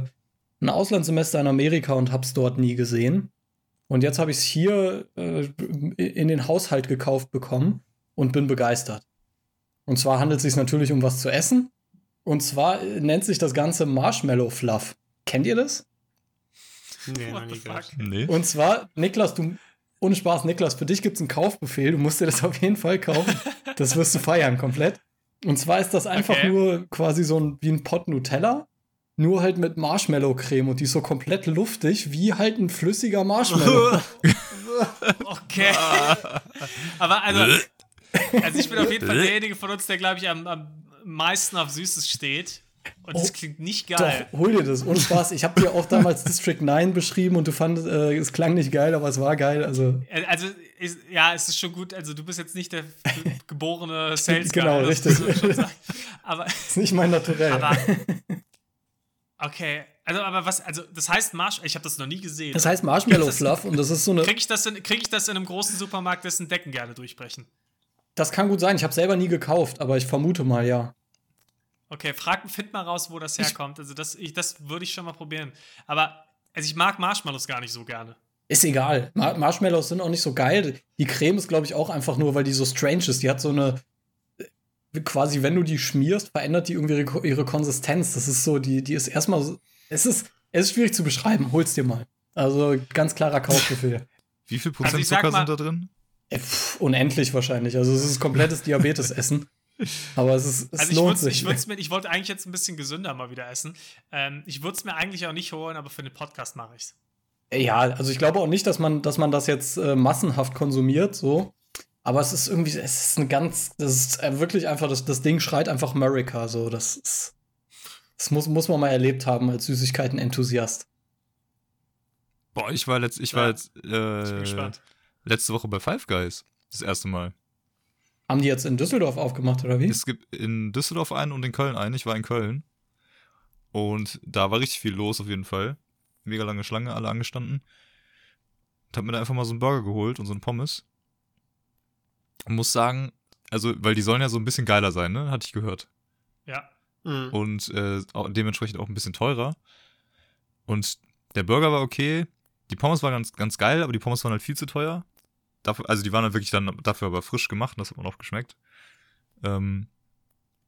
S3: ein Auslandssemester in Amerika und habe es dort nie gesehen. Und jetzt habe ich es hier äh, in den Haushalt gekauft bekommen und bin begeistert. Und zwar handelt es sich natürlich um was zu essen. Und zwar nennt sich das Ganze Marshmallow Fluff. Kennt ihr das?
S1: Nee, noch
S2: What
S1: nie
S2: the
S1: gehört.
S2: fuck?
S5: Nee.
S3: Und zwar, Niklas, du, ohne Spaß, Niklas, für dich gibt es einen Kaufbefehl. Du musst dir das auf jeden Fall kaufen. [laughs] Das wirst du feiern komplett. Und zwar ist das einfach
S2: Okay.
S3: nur quasi so ein, wie ein Pot Nutella, nur halt mit Marshmallow-Creme und die ist so komplett luftig, wie halt ein flüssiger Marshmallow. [laughs] [laughs]
S2: Okay. Aber also, also ich bin auf jeden Fall derjenige von uns, der, glaube ich, am, am meisten auf Süßes steht. Und das
S3: Oh,
S2: klingt nicht
S3: Doch,
S2: geil.
S3: hol dir das. Ohne Spaß. Ich habe dir auch damals District 9 beschrieben und du fandest, äh, es klang nicht geil, aber es war geil. Also,
S2: Äh, Also, ist, ja, es ist schon gut. Also, du bist jetzt nicht der ge- [laughs] geborene [laughs] Sales Guy.
S3: Genau,
S2: das
S3: richtig.
S2: Aber, [laughs]
S3: ist nicht mein Naturell.
S2: aber. Okay. Also, aber was, also, das heißt Marsh, ich habe das noch nie gesehen.
S3: das heißt Marshmallow Fluff und das ist so eine.
S2: Kriege ich, das in- krieg ich das in einem großen Supermarkt, dessen Decken gerne durchbrechen?
S3: Das kann gut sein. Ich habe selber nie gekauft, aber ich vermute mal ja.
S2: Okay, frag, find mal raus, wo das
S3: Ich-
S2: herkommt. Also, das, ich, das würde ich schon mal probieren. Aber, also, ich mag Marshmallows gar nicht so gerne.
S3: Ist egal. Mar Marshmallows sind auch nicht so geil. Die Creme ist, glaube ich, auch einfach nur, weil die so strange ist. Die hat so eine. äh, Quasi, wenn du die schmierst, verändert die irgendwie ihre, Konsistenz. Das ist so, die, die ist erstmal so. Es ist, es ist schwierig zu beschreiben. Hol's dir mal. Also ganz klarer Kaufbefehl.
S5: Wie viel
S2: Also
S5: Prozent
S2: sag
S5: Zucker
S2: mal-
S5: sind da drin?
S3: Äh, pff, unendlich wahrscheinlich. Also es ist komplettes Diabetesessen. [laughs] Aber es ist, es
S2: Also ich,
S3: lohnt sich.
S2: ich, mir, ich wollte eigentlich jetzt ein bisschen gesünder mal wieder essen. Ähm, ich würde es mir eigentlich auch nicht holen, aber für den Podcast mache ich es.
S3: Ja, also ich glaube auch nicht, dass man, dass man das jetzt äh, massenhaft konsumiert, so. Aber es ist irgendwie, es ist ein ganz, das ist äh, wirklich einfach, das, das Ding schreit einfach America, so. Das ist, das muss, muss man mal erlebt haben als Süßigkeiten-Enthusiast.
S5: Boah, ich war, letzt, ich
S2: Ja.
S5: war jetzt
S2: Ich bin
S5: äh,
S2: gespannt.
S5: Letzte Woche bei Five Guys. Das erste Mal.
S3: Haben die jetzt in Düsseldorf aufgemacht, oder wie?
S5: Es gibt in Düsseldorf einen und in Köln einen. Ich war in Köln. Und da war richtig viel los auf jeden Fall. Mega lange Schlange, alle angestanden. Und hab mir da einfach mal so einen Burger geholt und so einen Pommes. Und muss sagen, also, weil die sollen ja so ein bisschen geiler sein, ne? Hatte ich gehört.
S2: Ja.
S1: Mhm.
S5: Und äh, auch dementsprechend auch ein bisschen teurer. Und der Burger war okay. Die Pommes waren ganz, ganz geil, aber die Pommes waren halt viel zu teuer. Dafür, also die waren halt wirklich dann dafür aber frisch gemacht und das hat man auch geschmeckt. Ähm,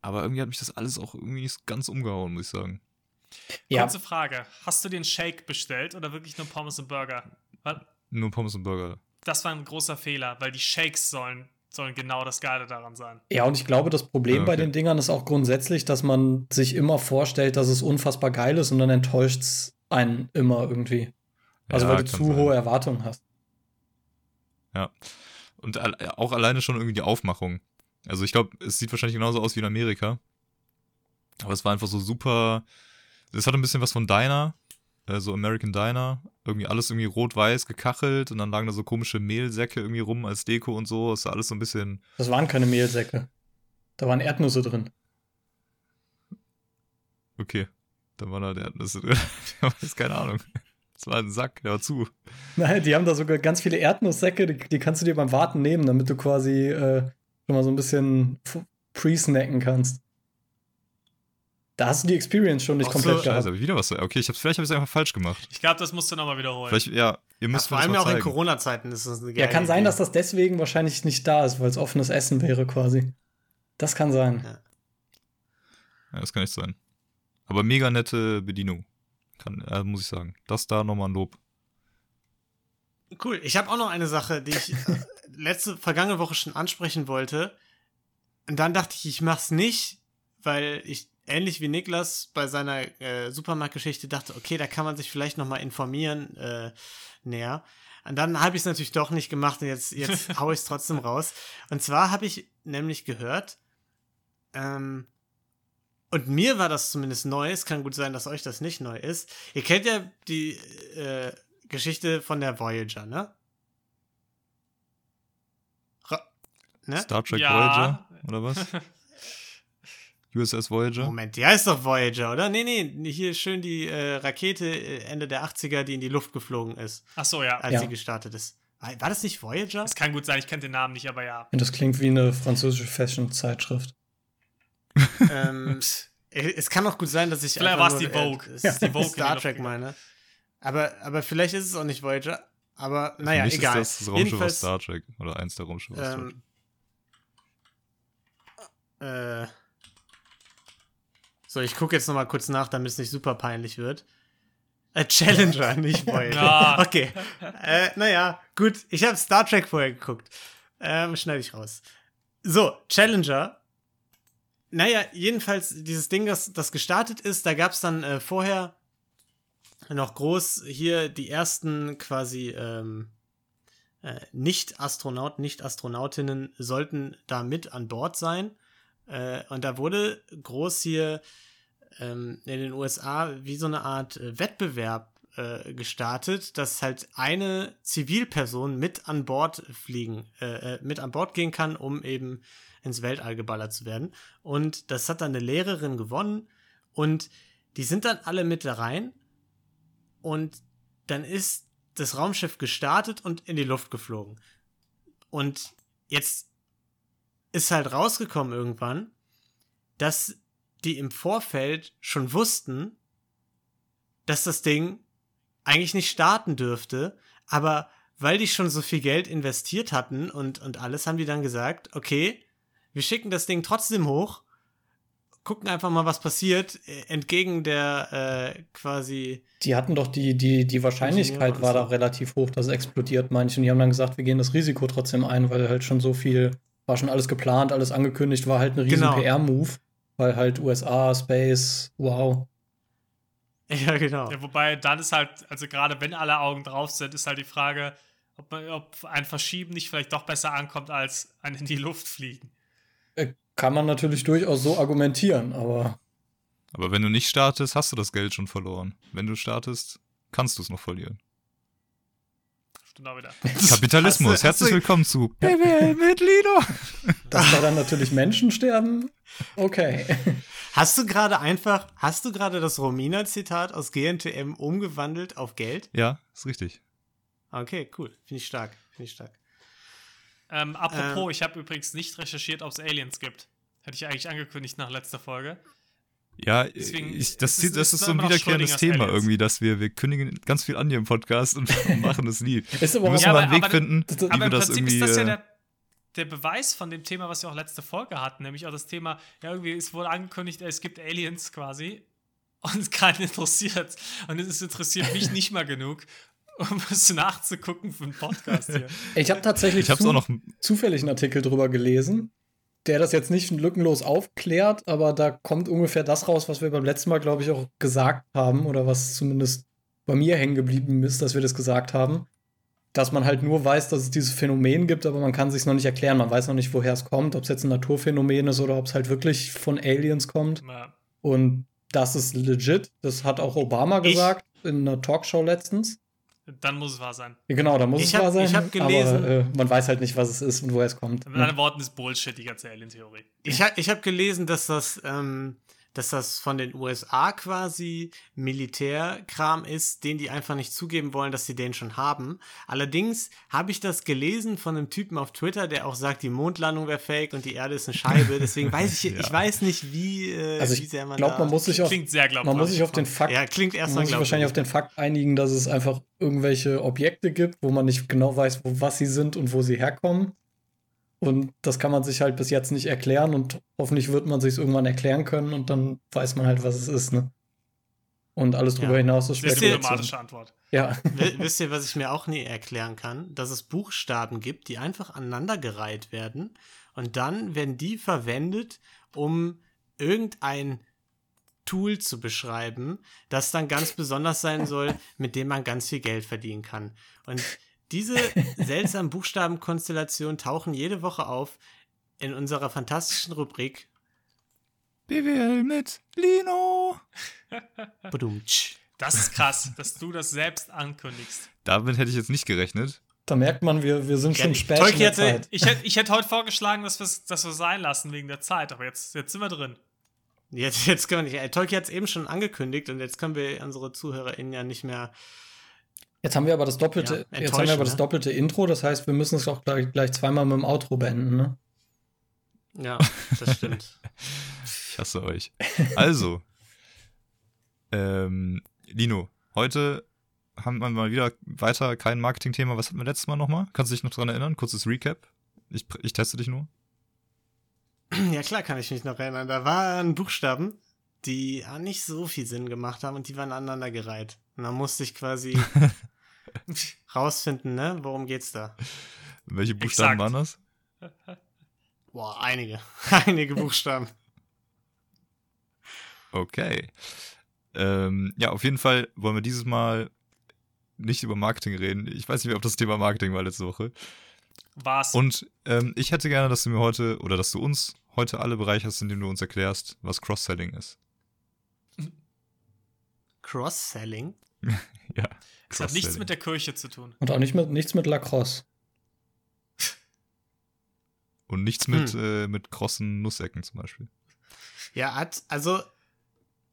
S5: aber irgendwie hat mich das alles auch irgendwie nicht ganz umgehauen, muss ich sagen.
S3: Ja,
S2: Kurze Frage. Hast du den Shake bestellt oder wirklich nur Pommes und Burger? Weil
S5: Nur Pommes und Burger.
S2: das war ein großer Fehler, weil die Shakes sollen, sollen genau das Geile daran sein.
S3: ja, und ich glaube, das Problem
S5: Ja,
S3: bei
S5: okay.
S3: den Dingern ist auch grundsätzlich, dass man sich immer vorstellt, dass es unfassbar geil ist und dann enttäuscht es einen immer irgendwie. Also
S5: Ja,
S3: weil du zu
S5: sein.
S3: hohe Erwartungen hast.
S5: Ja. Und auch alleine schon irgendwie die Aufmachung. Also ich glaube, es sieht wahrscheinlich genauso aus wie in Amerika. Aber es war einfach so super. Es hatte ein bisschen was von Diner, äh, so American Diner. Irgendwie alles irgendwie rot-weiß gekachelt und dann lagen da so komische Mehlsäcke irgendwie rum als Deko und so. Es sah alles so ein bisschen.
S3: Das waren keine Mehlsäcke. Da waren Erdnüsse drin.
S5: Okay. Dann war da der. Das, der war jetzt keine Ahnung. Das war ein Sack, war zu.
S3: Nein, die haben da sogar ganz viele Erdnusssäcke, die, die kannst du dir beim Warten nehmen, damit du quasi äh, schon mal so ein bisschen pre-snacken kannst. Da hast du die Experience schon nicht
S1: Auch
S3: komplett
S1: so-
S3: gehabt.
S5: Ich wieder was. Okay, ich hab's, vielleicht habe ich es einfach falsch gemacht.
S2: Ich glaube, das musst du nochmal wiederholen.
S5: Vielleicht, ja, ihr
S1: Ja,
S5: müsst
S1: vor
S5: mir das
S1: allem auch in
S5: zeigen.
S1: Corona-Zeiten ist das eine geile
S3: Ja, kann sein,
S1: Idee.
S3: dass das deswegen wahrscheinlich nicht da ist, weil es offenes Essen wäre quasi. Das kann sein.
S1: Ja.
S5: Ja, das kann nicht sein. Aber mega nette Bedienung. Kann, äh, muss ich sagen. Das da nochmal ein Lob.
S1: Cool. Ich habe auch noch eine Sache, die ich äh, [laughs] letzte, vergangene Woche schon ansprechen wollte. Und dann dachte ich, ich mach's nicht, weil ich ähnlich wie Niklas bei seiner äh, Supermarktgeschichte dachte, okay, da kann man sich vielleicht noch mal informieren äh, näher. Und dann habe ich es natürlich doch nicht gemacht und jetzt, jetzt [laughs] hau ich es trotzdem raus. Und zwar habe ich nämlich gehört, ähm, und mir war das zumindest neu, es kann gut sein, dass euch das nicht neu ist. Ihr kennt ja die äh, Geschichte von der Voyager, ne? Ra ne?
S5: Star Trek
S2: Ja.
S5: Voyager, oder was? [laughs] USS Voyager?
S1: Moment, die heißt doch Voyager, oder? Nee, nee, hier schön die äh, Rakete äh, Ende der 80er, die in die Luft geflogen ist,
S2: Ach so, ja.
S1: als
S3: Ja.
S1: sie gestartet ist. War, war das nicht Voyager?
S2: Es kann gut sein, ich kenne den Namen nicht, aber ja.
S3: Und das klingt wie eine französische Fashion-Zeitschrift.
S1: Ähm, [laughs] äh, es kann auch gut sein, dass ich
S2: Vielleicht war's
S1: nur,
S2: die Vogue.
S1: Äh,
S2: Ja. Die Vogue
S1: Star Trek meine. Aber, aber vielleicht ist es auch nicht Voyager. Aber
S5: Für
S1: naja,
S5: mich
S1: egal.
S5: ist das das Raumschiff aus Star Trek. Oder eins der Raumschiffe aus Star Trek.
S1: ähm, äh, so, ich gucke jetzt noch mal kurz nach, damit es nicht super peinlich wird. Äh, Challenger, nicht Voyager.
S2: Ja. [laughs]
S1: Okay. Äh, naja, gut. Ich habe Star Trek vorher geguckt. Ähm, schneide ich raus. So, Challenger. Naja, jedenfalls dieses Ding, das, das gestartet ist, da gab es dann äh, vorher noch groß hier die ersten quasi ähm, äh, Nicht-Astronauten, Nicht-Astronautinnen sollten da mit an Bord sein. Äh, und da wurde groß hier ähm, in den USA wie so eine Art äh, Wettbewerb äh, gestartet, dass halt eine Zivilperson mit an Bord fliegen, äh, mit an Bord gehen kann, um eben ins Weltall geballert zu werden. Und das hat dann eine Lehrerin gewonnen und die sind dann alle mit da rein und dann ist das Raumschiff gestartet und in die Luft geflogen. Und jetzt ist halt rausgekommen irgendwann, dass die im Vorfeld schon wussten, dass das Ding eigentlich nicht starten dürfte, aber weil die schon so viel Geld investiert hatten und, und alles, haben die dann gesagt, okay, wir schicken das Ding trotzdem hoch, gucken einfach mal, was passiert, äh, entgegen der äh, quasi.
S3: Die hatten doch die, die, die Wahrscheinlichkeit war da relativ hoch, dass es explodiert, meine ich. Und die haben dann gesagt, wir gehen das Risiko trotzdem ein, weil halt schon so viel, war schon alles geplant, alles angekündigt, war halt ein riesen
S1: Genau.
S3: PR-Move, weil halt USA, Space, wow. [laughs]
S1: Ja, genau.
S2: Ja, wobei dann ist halt, also gerade wenn alle Augen drauf sind, ist halt die Frage, ob, man, ob ein Verschieben nicht vielleicht doch besser ankommt als ein in die Luft fliegen.
S3: Äh, Kann man natürlich durchaus so argumentieren, aber
S5: Aber wenn du nicht startest, hast du das Geld schon verloren. Wenn du startest, kannst du es noch verlieren.
S2: Stimmt auch wieder.
S5: Kapitalismus.
S1: Hast du- hast
S5: Herzlich
S1: du-
S5: willkommen zu BWL mit Lino.
S3: dass da dann natürlich Menschen sterben, okay.
S1: Hast du gerade einfach, hast du gerade das Romina-Zitat aus GNTM umgewandelt auf Geld?
S5: Ja, ist richtig.
S1: Okay, cool. Finde ich stark. Finde ich stark.
S2: Ähm, apropos, ich habe übrigens nicht recherchiert, ob es Aliens gibt. Hätte ich eigentlich angekündigt nach letzter Folge.
S5: Ja,
S2: Deswegen
S5: ich,
S2: ist
S5: das,
S2: es-
S5: das
S2: ist
S5: ist so ein wiederkehrendes Thema
S2: Aliens.
S5: irgendwie, dass wir, wir kündigen ganz viel an hier im Podcast und [laughs] machen es nie.
S3: Ist aber
S5: Wir müssen
S2: Ja,
S5: mal
S2: aber-
S5: einen Weg
S2: aber-
S5: finden,
S3: das-
S5: wie
S2: Aber
S5: wir
S2: im
S5: das
S2: Prinzip
S5: irgendwie.
S2: ist das ja
S5: äh,
S2: der, der Beweis von dem Thema, was wir auch letzte Folge hatten, nämlich auch das Thema, ja, irgendwie, es wurde angekündigt, es gibt Aliens quasi und [laughs] keinen interessiert. Und es interessiert mich nicht mal genug, [laughs] um es nachzugucken für einen Podcast hier.
S3: Ich habe tatsächlich
S5: ich hab's
S3: zu-
S5: auch noch.
S3: zufällig einen Artikel drüber gelesen, der das jetzt nicht lückenlos aufklärt, aber da kommt ungefähr das raus, was wir beim letzten Mal, glaube ich, auch gesagt haben oder was zumindest bei mir hängen geblieben ist, dass wir das gesagt haben, dass man halt nur weiß, dass es dieses Phänomen gibt, aber man kann sich noch nicht erklären. Man weiß noch nicht, woher es kommt, ob es jetzt ein Naturphänomen ist oder ob es halt wirklich von Aliens kommt.
S2: Ja.
S3: Und das ist legit. Das hat auch Obama
S1: Ich-
S3: gesagt in einer Talkshow letztens.
S2: Dann muss es wahr sein.
S3: Genau, da muss
S1: Ich
S3: es
S1: hab-
S3: wahr sein.
S1: ich hab gelesen-
S3: aber äh, man weiß halt nicht, was es ist und woher es kommt.
S2: Mit anderen Worten ist Bullshit, die ganze Alien-Theorie.
S1: Ich habe ich hab gelesen, dass das, ähm, dass das von den USA quasi Militärkram ist, den die einfach nicht zugeben wollen, dass sie den schon haben. Allerdings habe ich das gelesen von einem Typen auf Twitter, der auch sagt, die Mondlandung wäre fake und die Erde ist eine Scheibe. [laughs] Deswegen weiß ich,
S5: Ja.
S1: ich weiß nicht, wie, äh,
S3: Also
S1: wie
S3: ich
S1: sehr man
S3: glaube,
S1: da
S3: man muss sich auf,
S2: Klingt sehr
S3: man muss sich auf den Fakt,
S1: Ja, klingt
S3: man
S1: erstmal
S3: muss sich wahrscheinlich auf den Fakt einigen, dass es einfach irgendwelche Objekte gibt, wo man nicht genau weiß, wo, was sie sind und wo sie herkommen. Und das kann man sich halt bis jetzt nicht erklären und hoffentlich wird man sich irgendwann erklären können und dann weiß man halt, was es ist, ne? Und alles drüber
S1: Ja.
S3: hinaus ist
S2: Sehr
S1: Wisst ihr-
S3: Spekulation.
S2: diplomatische Antwort.
S3: Ja,
S1: Wi- Wisst ihr, was ich mir auch nie erklären kann? Dass es Buchstaben gibt, die einfach aneinandergereiht werden und dann werden die verwendet, um irgendein Tool zu beschreiben, das dann ganz besonders sein soll, mit dem man ganz viel Geld verdienen kann. Und diese seltsamen Buchstabenkonstellationen tauchen jede Woche auf in unserer fantastischen Rubrik
S5: BWL mit Lino.
S2: Das ist krass, dass du das selbst ankündigst.
S5: Damit hätte ich jetzt nicht gerechnet.
S3: da merkt man, wir, wir sind
S1: Ja,
S3: schon spät Zeit.
S2: Ich hätte ich hätt heute vorgeschlagen, dass wir es dass sein lassen wegen der Zeit, aber jetzt, jetzt sind wir drin.
S1: Jetzt, jetzt können wir nicht. Tolki hat es eben schon angekündigt und jetzt können wir unsere ZuhörerInnen ja nicht mehr
S3: Jetzt haben wir aber das doppelte,
S1: Ja,
S3: jetzt haben wir aber das
S1: ne?
S3: doppelte Intro, das heißt, wir müssen es auch gleich, gleich zweimal mit dem Outro beenden, ne?
S1: Ja, [laughs] das stimmt.
S5: Ich hasse euch. Also, ähm, Lino, heute haben wir mal wieder weiter kein Marketing-Thema. Was hatten wir letztes Mal nochmal? Kannst du dich noch dran erinnern? Kurzes Recap. Ich, ich teste dich nur.
S1: ja, klar kann ich mich noch erinnern. Da waren Buchstaben, die nicht so viel Sinn gemacht haben und die waren aneinandergereiht. Und dann musste ich quasi [laughs] rausfinden, ne? Worum geht's da?
S5: Welche Buchstaben
S2: Exakt.
S5: waren das?
S1: Boah, einige. [laughs] einige Buchstaben.
S5: Okay. Ähm, ja, auf jeden Fall wollen wir dieses Mal nicht über Marketing reden. Ich weiß nicht mehr, ob das Thema Marketing war letzte Woche.
S2: War's.
S5: Und ähm, ich hätte gerne, dass du mir heute oder dass du uns heute alle bereicherst, indem du uns erklärst, was Cross-Selling ist.
S1: Cross-Selling? [laughs]
S5: Ja.
S2: das hat nichts mit der Kirche zu tun.
S3: Und auch nicht mit, nichts mit Lacrosse. [laughs]
S5: Und nichts mit, äh, mit krossen Nussecken zum Beispiel.
S1: Ja, hat, also,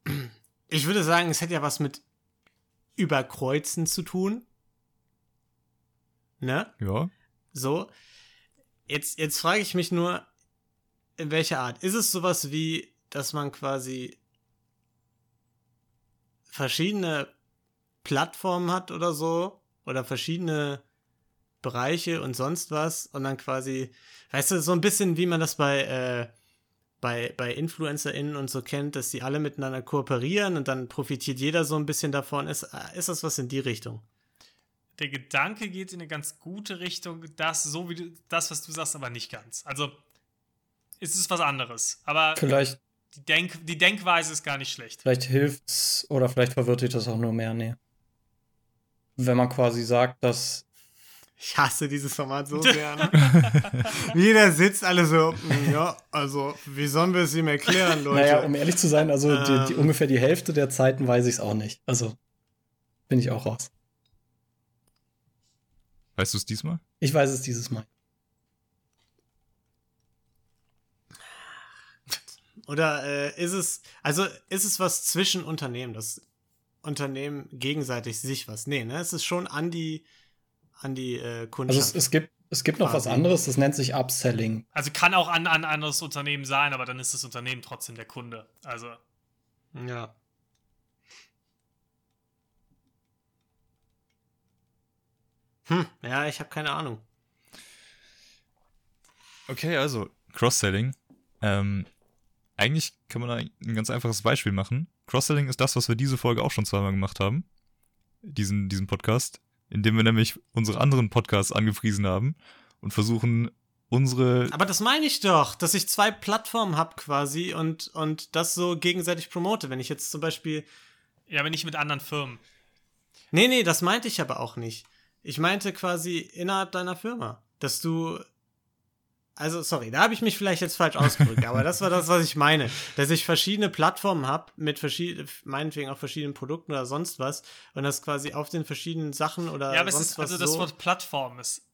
S1: [clears throat] ich würde sagen, es hätte ja was mit Überkreuzen zu tun. Ne?
S5: Ja.
S1: So. Jetzt, jetzt frage ich mich nur, in welcher Art? Ist es sowas wie, dass man quasi verschiedene Plattformen hat oder so? Oder verschiedene Bereiche und sonst was und dann quasi, weißt du, so ein bisschen wie man das bei, äh, bei, bei InfluencerInnen und so kennt, dass die alle miteinander kooperieren und dann profitiert jeder so ein bisschen davon. Ist, äh, ist das was in die Richtung?
S2: Der Gedanke geht in eine ganz gute Richtung, das, so wie du, das, was du sagst, aber nicht ganz. Also, es ist was anderes. Aber
S3: Vielleicht,
S2: die, Denk, die Denkweise ist gar nicht schlecht.
S3: vielleicht hilft's oder vielleicht verwirrt dich das auch nur mehr. Nee. Wenn man quasi sagt, dass
S1: Ich hasse dieses Format so [laughs] sehr. Ne? Jeder sitzt alle so, "Mm, ja, also, wie sollen wir es ihm erklären, Leute?
S3: Naja, um ehrlich zu sein, also die, die,
S1: Ähm.
S3: ungefähr die Hälfte der Zeiten weiß ich es auch nicht. Also bin ich auch raus.
S5: Weißt du es diesmal?
S3: Ich weiß es dieses Mal.
S1: Oder äh, ist es, also ist es was zwischen Unternehmen, dass Unternehmen gegenseitig sich was? Nee, ne? Es ist schon an die, an die äh,
S3: Also
S1: Kundschaft.
S3: es, es gibt es gibt noch was anderes, das nennt sich Upselling.
S2: Also kann auch an ein anderes Unternehmen sein, aber dann ist das Unternehmen trotzdem der Kunde. Also,
S1: ja. Hm, ja, ich habe keine Ahnung.
S5: Okay, also Cross-Selling. Ähm, eigentlich kann man da ein ganz einfaches Beispiel machen. Cross-Selling ist das, was wir diese Folge auch schon zweimal gemacht haben. Diesen, diesen Podcast. Indem wir nämlich unsere anderen Podcasts angepriesen haben und versuchen, unsere.
S1: Aber das meine ich doch, dass ich zwei Plattformen habe quasi und, und das so gegenseitig promote. Wenn ich jetzt zum Beispiel
S2: ja, aber nicht mit anderen Firmen.
S1: Nee, nee, das meinte ich aber auch nicht. Ich meinte quasi innerhalb deiner Firma, dass du. Also, sorry, da habe ich mich vielleicht jetzt falsch ausgedrückt, aber das war das, was ich meine. Dass ich verschiedene Plattformen habe, mit verschiedenen, meinetwegen auch verschiedenen Produkten oder sonst was, und das quasi auf den verschiedenen Sachen oder
S2: ja, aber es
S1: sonst
S2: ist,
S1: was
S2: also das
S1: so.
S2: Wort Plattform ist,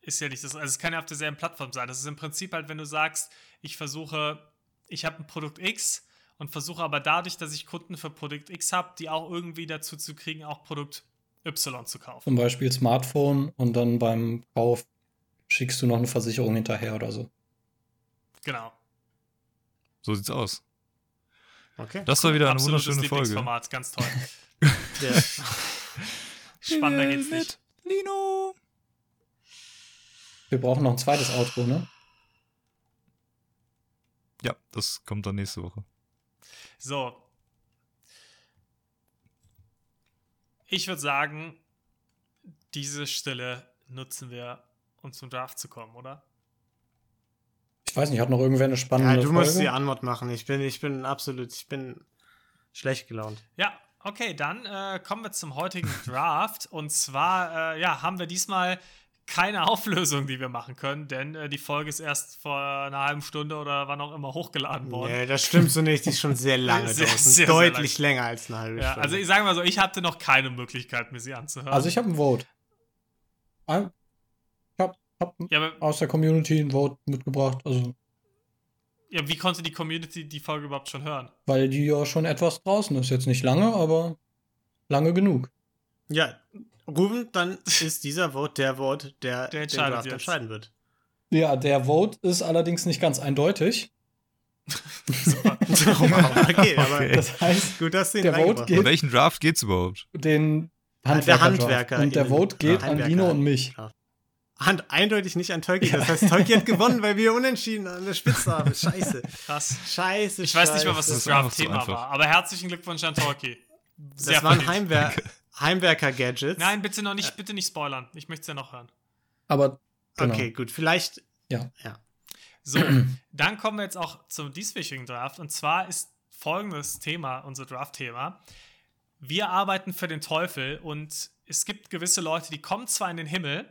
S2: ist ja nicht das, also es kann ja auf derselben Plattform sein. Das ist im Prinzip halt, wenn du sagst, ich versuche, ich habe ein Produkt X und versuche aber dadurch, dass ich Kunden für Produkt X habe, die auch irgendwie dazu zu kriegen, auch Produkt Y zu kaufen.
S3: Zum Beispiel Smartphone und dann beim Kauf schickst du noch eine Versicherung hinterher oder so.
S2: Genau.
S5: So sieht's aus.
S1: Okay.
S5: Das war wieder eine
S2: Absolutes
S5: wunderschöne Folge.
S2: Lieblingsformat, ganz toll. [laughs]
S1: Der,
S2: Spannender geht's nicht.
S5: Lino!
S3: Wir brauchen noch ein zweites Outro, ne?
S5: Ja, das kommt dann nächste Woche.
S2: So. Ich würde sagen, diese Stille nutzen wir, um zum Draft zu kommen, oder?
S3: Ich weiß nicht, hat noch irgendwer eine spannende
S1: ja, du
S3: Folge?
S1: musst die Antwort machen. Ich bin, ich bin absolut, ich bin schlecht gelaunt.
S2: Ja, okay, dann äh, kommen wir zum heutigen [laughs] Draft. Und zwar, äh, ja, haben wir diesmal keine Auflösung, die wir machen können, denn äh, die Folge ist erst vor einer halben Stunde oder wann auch immer hochgeladen worden.
S1: Nee, das stimmt so nicht. Die ist schon [laughs] sehr lange
S2: Sehr,
S1: draußen.
S2: sehr, sehr
S1: Deutlich länger als eine halbe
S2: Ja,
S1: Stunde.
S2: also ich sage mal so, ich hatte noch keine Möglichkeit, mir sie anzuhören.
S3: Also ich habe ein Vote. Hab
S2: ja, aber,
S3: aus der Community ein Vote mitgebracht, also
S2: ja, wie konnte die Community die Folge überhaupt schon hören?
S3: weil die ja schon etwas draußen ist. Jetzt nicht lange, aber lange genug.
S1: Ja, Ruben, dann ist dieser Vote der Vote, der,
S2: Der
S1: den
S2: entscheidet
S1: Draft
S2: jetzt.
S1: entscheiden wird.
S3: Ja, der Vote ist allerdings nicht ganz eindeutig. [laughs] [laughs]
S1: okay, aber
S5: Okay.
S3: Das heißt,
S1: gut, dass
S3: Der Vote geht-
S5: Um welchen Draft geht's überhaupt?
S3: den
S1: Der
S3: Handwerker.
S1: Handwerker
S3: Und der. Vote geht
S1: Ja,
S3: an
S1: Handwerker.
S3: Dino und mich.
S1: hast. Hand eindeutig nicht an Tolkien. Das heißt, Tolkien hat gewonnen, weil wir unentschieden an der Spitze haben. [laughs] Scheiße.
S2: Krass.
S1: Scheiße.
S2: Ich weiß nicht mal, was das Draft-Thema
S5: einfach.
S2: war, aber herzlichen Glückwunsch an Torki. Sehr
S1: Das waren. Heimwer Heimwerker-Gadgets.
S2: Nein, bitte noch nicht, bitte nicht spoilern. Ich möchte es ja noch hören.
S3: Aber genau.
S1: Okay, gut. Vielleicht.
S3: Ja.
S1: Ja.
S2: So, dann kommen wir jetzt auch zum dieswöchigen Draft. Und zwar ist folgendes Thema, unser Draft-Thema. Wir arbeiten für den Teufel und es gibt gewisse Leute, die kommen zwar in den Himmel,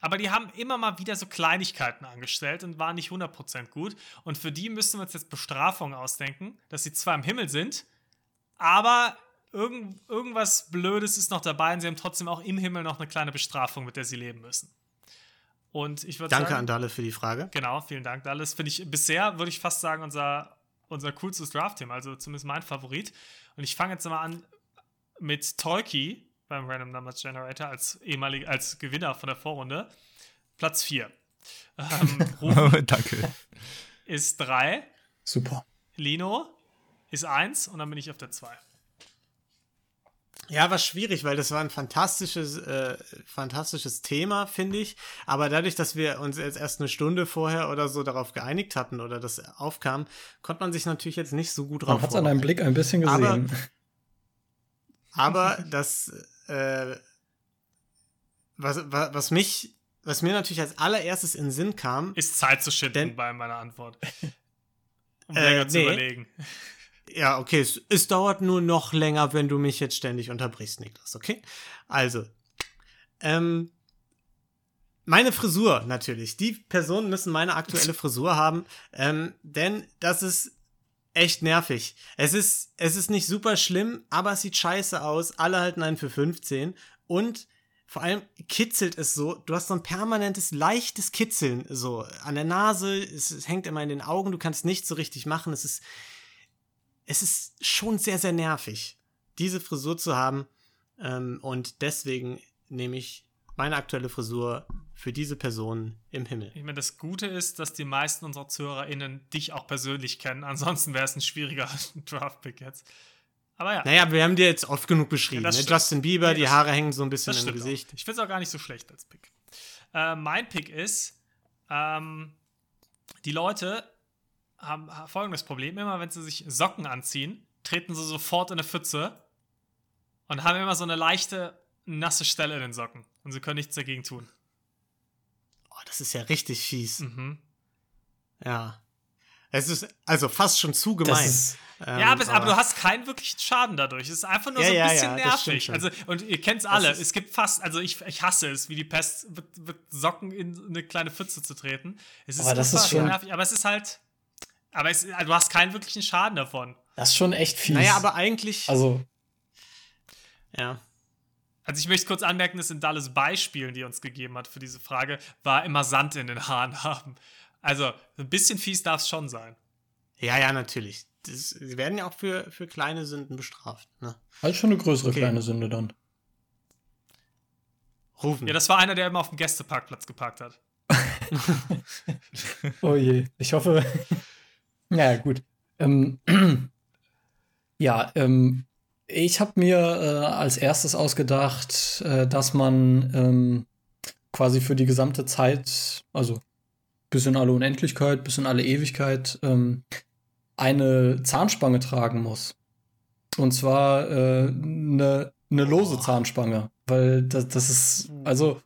S2: aber die haben immer mal wieder so Kleinigkeiten angestellt und waren nicht 100% gut. Und für die müssen wir uns jetzt Bestrafungen ausdenken, dass sie zwar im Himmel sind, aber irgend, irgendwas Blödes ist noch dabei und sie haben trotzdem auch im Himmel noch eine kleine Bestrafung, mit der sie leben müssen. Und ich würde
S1: Danke
S2: sagen,
S1: an Dalle für die Frage.
S2: Genau, vielen Dank. Das finde ich bisher, würde ich fast sagen, unser, unser coolstes Draft-Thema, also zumindest mein Favorit. Und ich fange jetzt mal an mit Tolki beim Random Numbers Generator als ehemalig, als Gewinner von der Vorrunde. Platz 4. Ähm, [laughs] [laughs]
S5: Danke.
S2: ist 3,
S3: Super.
S2: Lino ist 1 und dann bin ich auf der 2.
S1: Ja, war schwierig, weil das war ein fantastisches, äh, fantastisches Thema, finde ich. Aber dadurch, dass wir uns jetzt erst eine Stunde vorher oder so darauf geeinigt hatten oder das aufkam, konnte man sich natürlich jetzt nicht so gut drauf
S3: Man hat es an deinem Blick ein bisschen
S1: Aber-
S3: gesehen. [laughs]
S1: Aber das, äh, was, was, was mich, was mir natürlich als allererstes in den Sinn kam,
S2: Ist Zeit zu schinden bei meiner Antwort. [laughs] Um
S1: Äh,
S2: länger zu
S1: nee.
S2: überlegen.
S1: Ja, okay, es, es dauert nur noch länger, wenn du mich jetzt ständig unterbrichst, Niklas, okay? Also, ähm, meine Frisur natürlich. Die Personen müssen meine aktuelle Frisur haben, ähm, denn das ist echt nervig. Es ist, es ist nicht super schlimm, aber es sieht scheiße aus. Alle halten einen für 15 und vor allem kitzelt es so. Du hast so ein permanentes, leichtes Kitzeln so an der Nase. Es, es hängt immer in den Augen. Du kannst nichts so richtig machen. Es ist, es ist schon sehr, sehr nervig, diese Frisur zu haben. Ähm, und deswegen nehme ich meine aktuelle Frisur für diese Person im Himmel.
S2: Ich meine, das Gute ist, dass die meisten unserer ZuhörerInnen dich auch persönlich kennen. Ansonsten wäre es ein schwieriger [laughs] Draft-Pick jetzt. Aber ja,
S1: Naja, wir haben dir jetzt oft genug beschrieben.
S2: Ja,
S1: ne? Justin Bieber,
S2: Nee,
S1: die Haare hängen so ein bisschen
S2: das
S1: im Gesicht.
S2: Auch. Ich finde es auch gar nicht so schlecht als Pick. Äh, mein Pick ist, ähm, die Leute haben folgendes Problem. Immer wenn sie sich Socken anziehen, treten sie sofort in eine Pfütze und haben immer so eine leichte, nasse Stelle in den Socken. Und sie können nichts dagegen tun.
S1: Oh, das ist ja richtig fies.
S2: Mhm.
S1: Ja. Es ist also fast schon zu
S3: Das
S1: gemein.
S3: ist,
S1: Ähm,
S2: ja, aber, aber du hast keinen wirklichen Schaden dadurch. Es ist einfach nur
S1: Ja,
S2: so ein
S1: ja,
S2: bisschen
S1: ja,
S2: nervig. Also, und ihr kennt es alle. Es gibt fast, also ich, ich hasse es, wie die Pest, wird, wird Socken in eine kleine Pfütze zu treten. Es ist
S3: Aber das ist schon-
S2: nervig, aber es ist halt. Aber es, du hast keinen wirklichen Schaden davon.
S3: das ist schon echt fies.
S1: Naja, aber eigentlich.
S3: Also,
S1: ja.
S2: Also ich möchte kurz anmerken, dass in Dallas Beispielen, die er uns gegeben hat für diese Frage, war immer Sand in den Haaren haben. Also ein bisschen fies darf es schon sein.
S1: Ja, ja, natürlich. Das, sie werden ja auch für, für kleine Sünden bestraft. Ne?
S3: halt schon eine größere
S1: Okay.
S3: kleine Sünde dann.
S1: Rufen.
S2: Ja, das war einer, der immer auf dem Gästeparkplatz geparkt hat. [laughs]
S3: Oh je. Ich hoffe. [laughs] naja, gut. Ähm, [clears throat] ja, ähm, ich habe mir äh, als erstes ausgedacht, äh, dass man ähm, quasi für die gesamte Zeit, also bis in alle Unendlichkeit, bis in alle Ewigkeit, ähm, eine Zahnspange tragen muss. Und zwar äh, eine, eine lose. Zahnspange. Weil das, das ist, also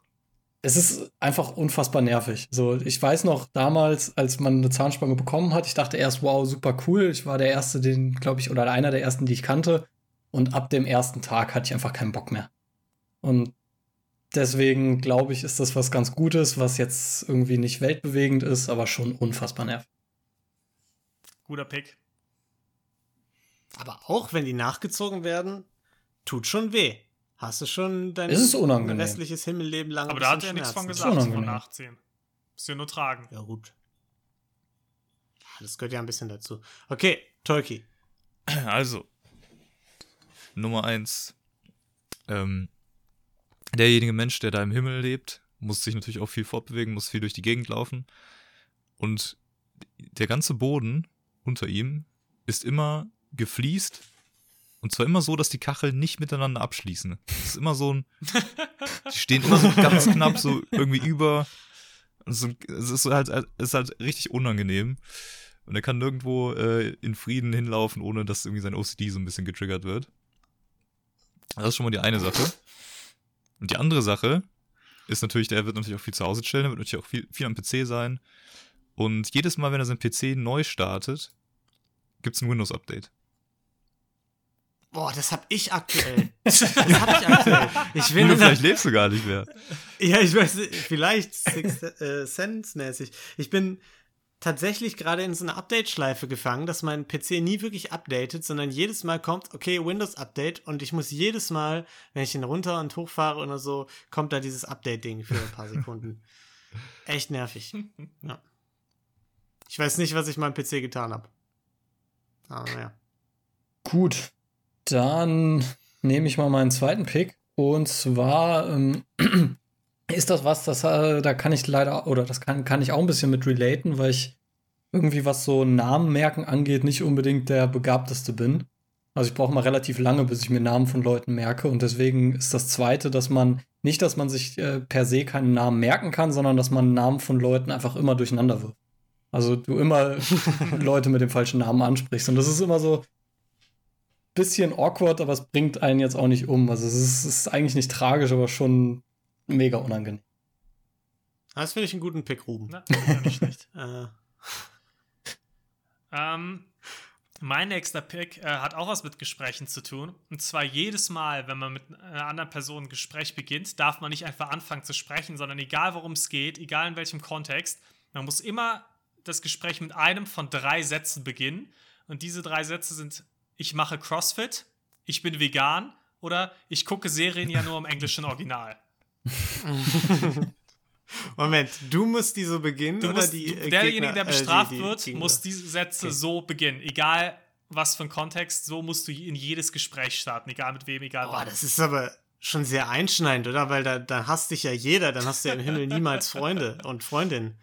S3: es ist einfach unfassbar nervig. So, ich weiß noch damals, als man eine Zahnspange bekommen hat, ich dachte erst, wow, super cool. Ich war der Erste, den, glaube ich, oder einer der ersten, die ich kannte. Und ab dem ersten Tag hatte ich einfach keinen Bock mehr. Und deswegen glaube ich, ist das was ganz Gutes, was jetzt irgendwie nicht weltbewegend ist, aber schon unfassbar nervig.
S2: Guter Pick.
S1: Aber auch wenn die nachgezogen werden, tut schon weh. Hast du schon dein
S3: Es ist unangenehm.
S1: restliches Himmelleben lang
S2: Aber da hat er nichts von gesagt, von nachziehen. Muss ja nur tragen.
S1: Ja, gut. Ja, Das gehört ja ein bisschen dazu. Okay, Tolki.
S5: Also, Nummer eins. Ähm, derjenige Mensch, der da im Himmel lebt, muss sich natürlich auch viel fortbewegen, muss viel durch die Gegend laufen. Und der ganze Boden unter ihm ist immer gefliest. Und zwar immer so, dass die Kacheln nicht miteinander abschließen. Das ist immer so ein. [laughs] Die stehen immer so ganz knapp so irgendwie über. Es ist halt, es ist halt richtig unangenehm. Und er kann nirgendwo äh, in Frieden hinlaufen, ohne dass irgendwie sein OCD so ein bisschen getriggert wird. Das ist schon mal die eine Sache. Und die andere Sache ist natürlich, der wird natürlich auch viel zu Hause chillen, der wird natürlich auch viel, viel am PC sein. Und jedes Mal, wenn er seinen PC neu startet, gibt es ein Windows-Update.
S1: Boah, das hab ich aktuell. [laughs] Das hab ich aktuell. Ich in der,
S5: vielleicht lebst du gar nicht mehr.
S1: Ja, ich weiß, nicht, vielleicht Six äh, Sense mäßig. Ich bin tatsächlich gerade in so eine Update-Schleife gefangen, dass mein PC nie wirklich updatet, sondern jedes Mal kommt, okay, Windows-Update und ich muss jedes Mal, wenn ich ihn runter und hochfahre oder so, kommt da dieses Update-Ding für ein paar Sekunden. [laughs] Echt nervig. Ja. Ich weiß nicht, was ich meinem PC getan habe. Aber naja.
S3: Gut, dann nehme ich mal meinen zweiten Pick. Und zwar ähm, [clears throat] ist das was, das, äh, da kann ich leider, oder das kann, kann ich auch ein bisschen mit relaten, weil ich irgendwie, was so Namen merken angeht, nicht unbedingt der Begabteste bin. Also ich brauche mal relativ lange, bis ich mir Namen von Leuten merke. Und deswegen ist das Zweite, dass man nicht, dass man sich äh, per se keinen Namen merken kann, sondern dass man Namen von Leuten einfach immer durcheinander wirft. Also du immer [laughs] Leute mit dem falschen Namen ansprichst. Und das ist immer so bisschen awkward, aber es bringt einen jetzt auch nicht um. Also es ist, es ist eigentlich nicht tragisch, aber schon mega unangenehm.
S1: Das finde ich einen guten Pick, Ruben.
S2: Na, ja, nicht schlecht. [laughs]
S1: Äh,
S2: Ähm, mein nächster Pick äh, hat auch was mit Gesprächen zu tun. Und zwar jedes Mal, wenn man mit einer anderen Person ein Gespräch beginnt, darf man nicht einfach anfangen zu sprechen, sondern egal worum es geht, egal in welchem Kontext, man muss immer das Gespräch mit einem von drei Sätzen beginnen. Und diese drei Sätze sind: Ich mache CrossFit, ich bin vegan oder ich gucke Serien ja nur im englischen Original. [laughs]
S1: Moment, du musst die so beginnen
S2: Du
S1: oder
S2: musst,
S1: die
S2: du,
S1: äh,
S2: derjenige, der
S1: äh,
S2: bestraft
S1: die- die
S2: wird,
S1: Gegner?
S2: muss diese Sätze
S1: Okay.
S2: so beginnen. Egal was für ein Kontext, so musst du in jedes Gespräch starten. Egal mit wem, egal
S1: Boah,
S2: wann.
S1: das ist aber schon sehr einschneidend, oder? Weil da, da hasst dich ja jeder, dann hast du ja im Himmel niemals Freunde und Freundinnen.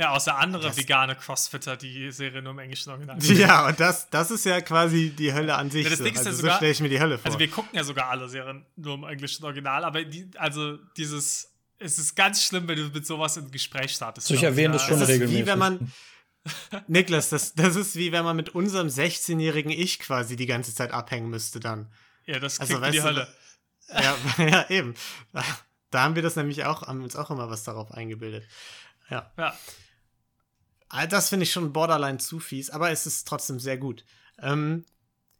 S2: Ja, außer andere
S1: Das-
S2: vegane Crossfitter, die Serie nur im englischen Original. [laughs]
S1: Ja, und das, das ist ja quasi die Hölle an sich.
S2: Ja, das
S1: so.
S2: Ding ist ja
S1: also so
S2: sogar-
S1: stelle ich mir die Hölle vor.
S2: Also wir gucken ja sogar alle Serien nur im englischen Original, aber die, also dieses, es ist ganz schlimm, wenn du mit sowas in ein Gespräch startest.
S3: So, ich erwähne das schon
S1: das ist
S3: regelmäßig.
S1: wie wenn man. Niklas, das, das ist wie wenn man mit unserem 16-jährigen Ich quasi die ganze Zeit abhängen müsste dann.
S2: Ja, das
S1: Also,
S2: klingt wie die
S1: weißt du,
S2: Hölle. [laughs]
S1: Ja, ja, eben. Da haben wir das nämlich auch, haben uns auch immer was darauf eingebildet. Ja.
S2: Ja.
S1: Das finde ich schon borderline zu fies, aber es ist trotzdem sehr gut. Ähm,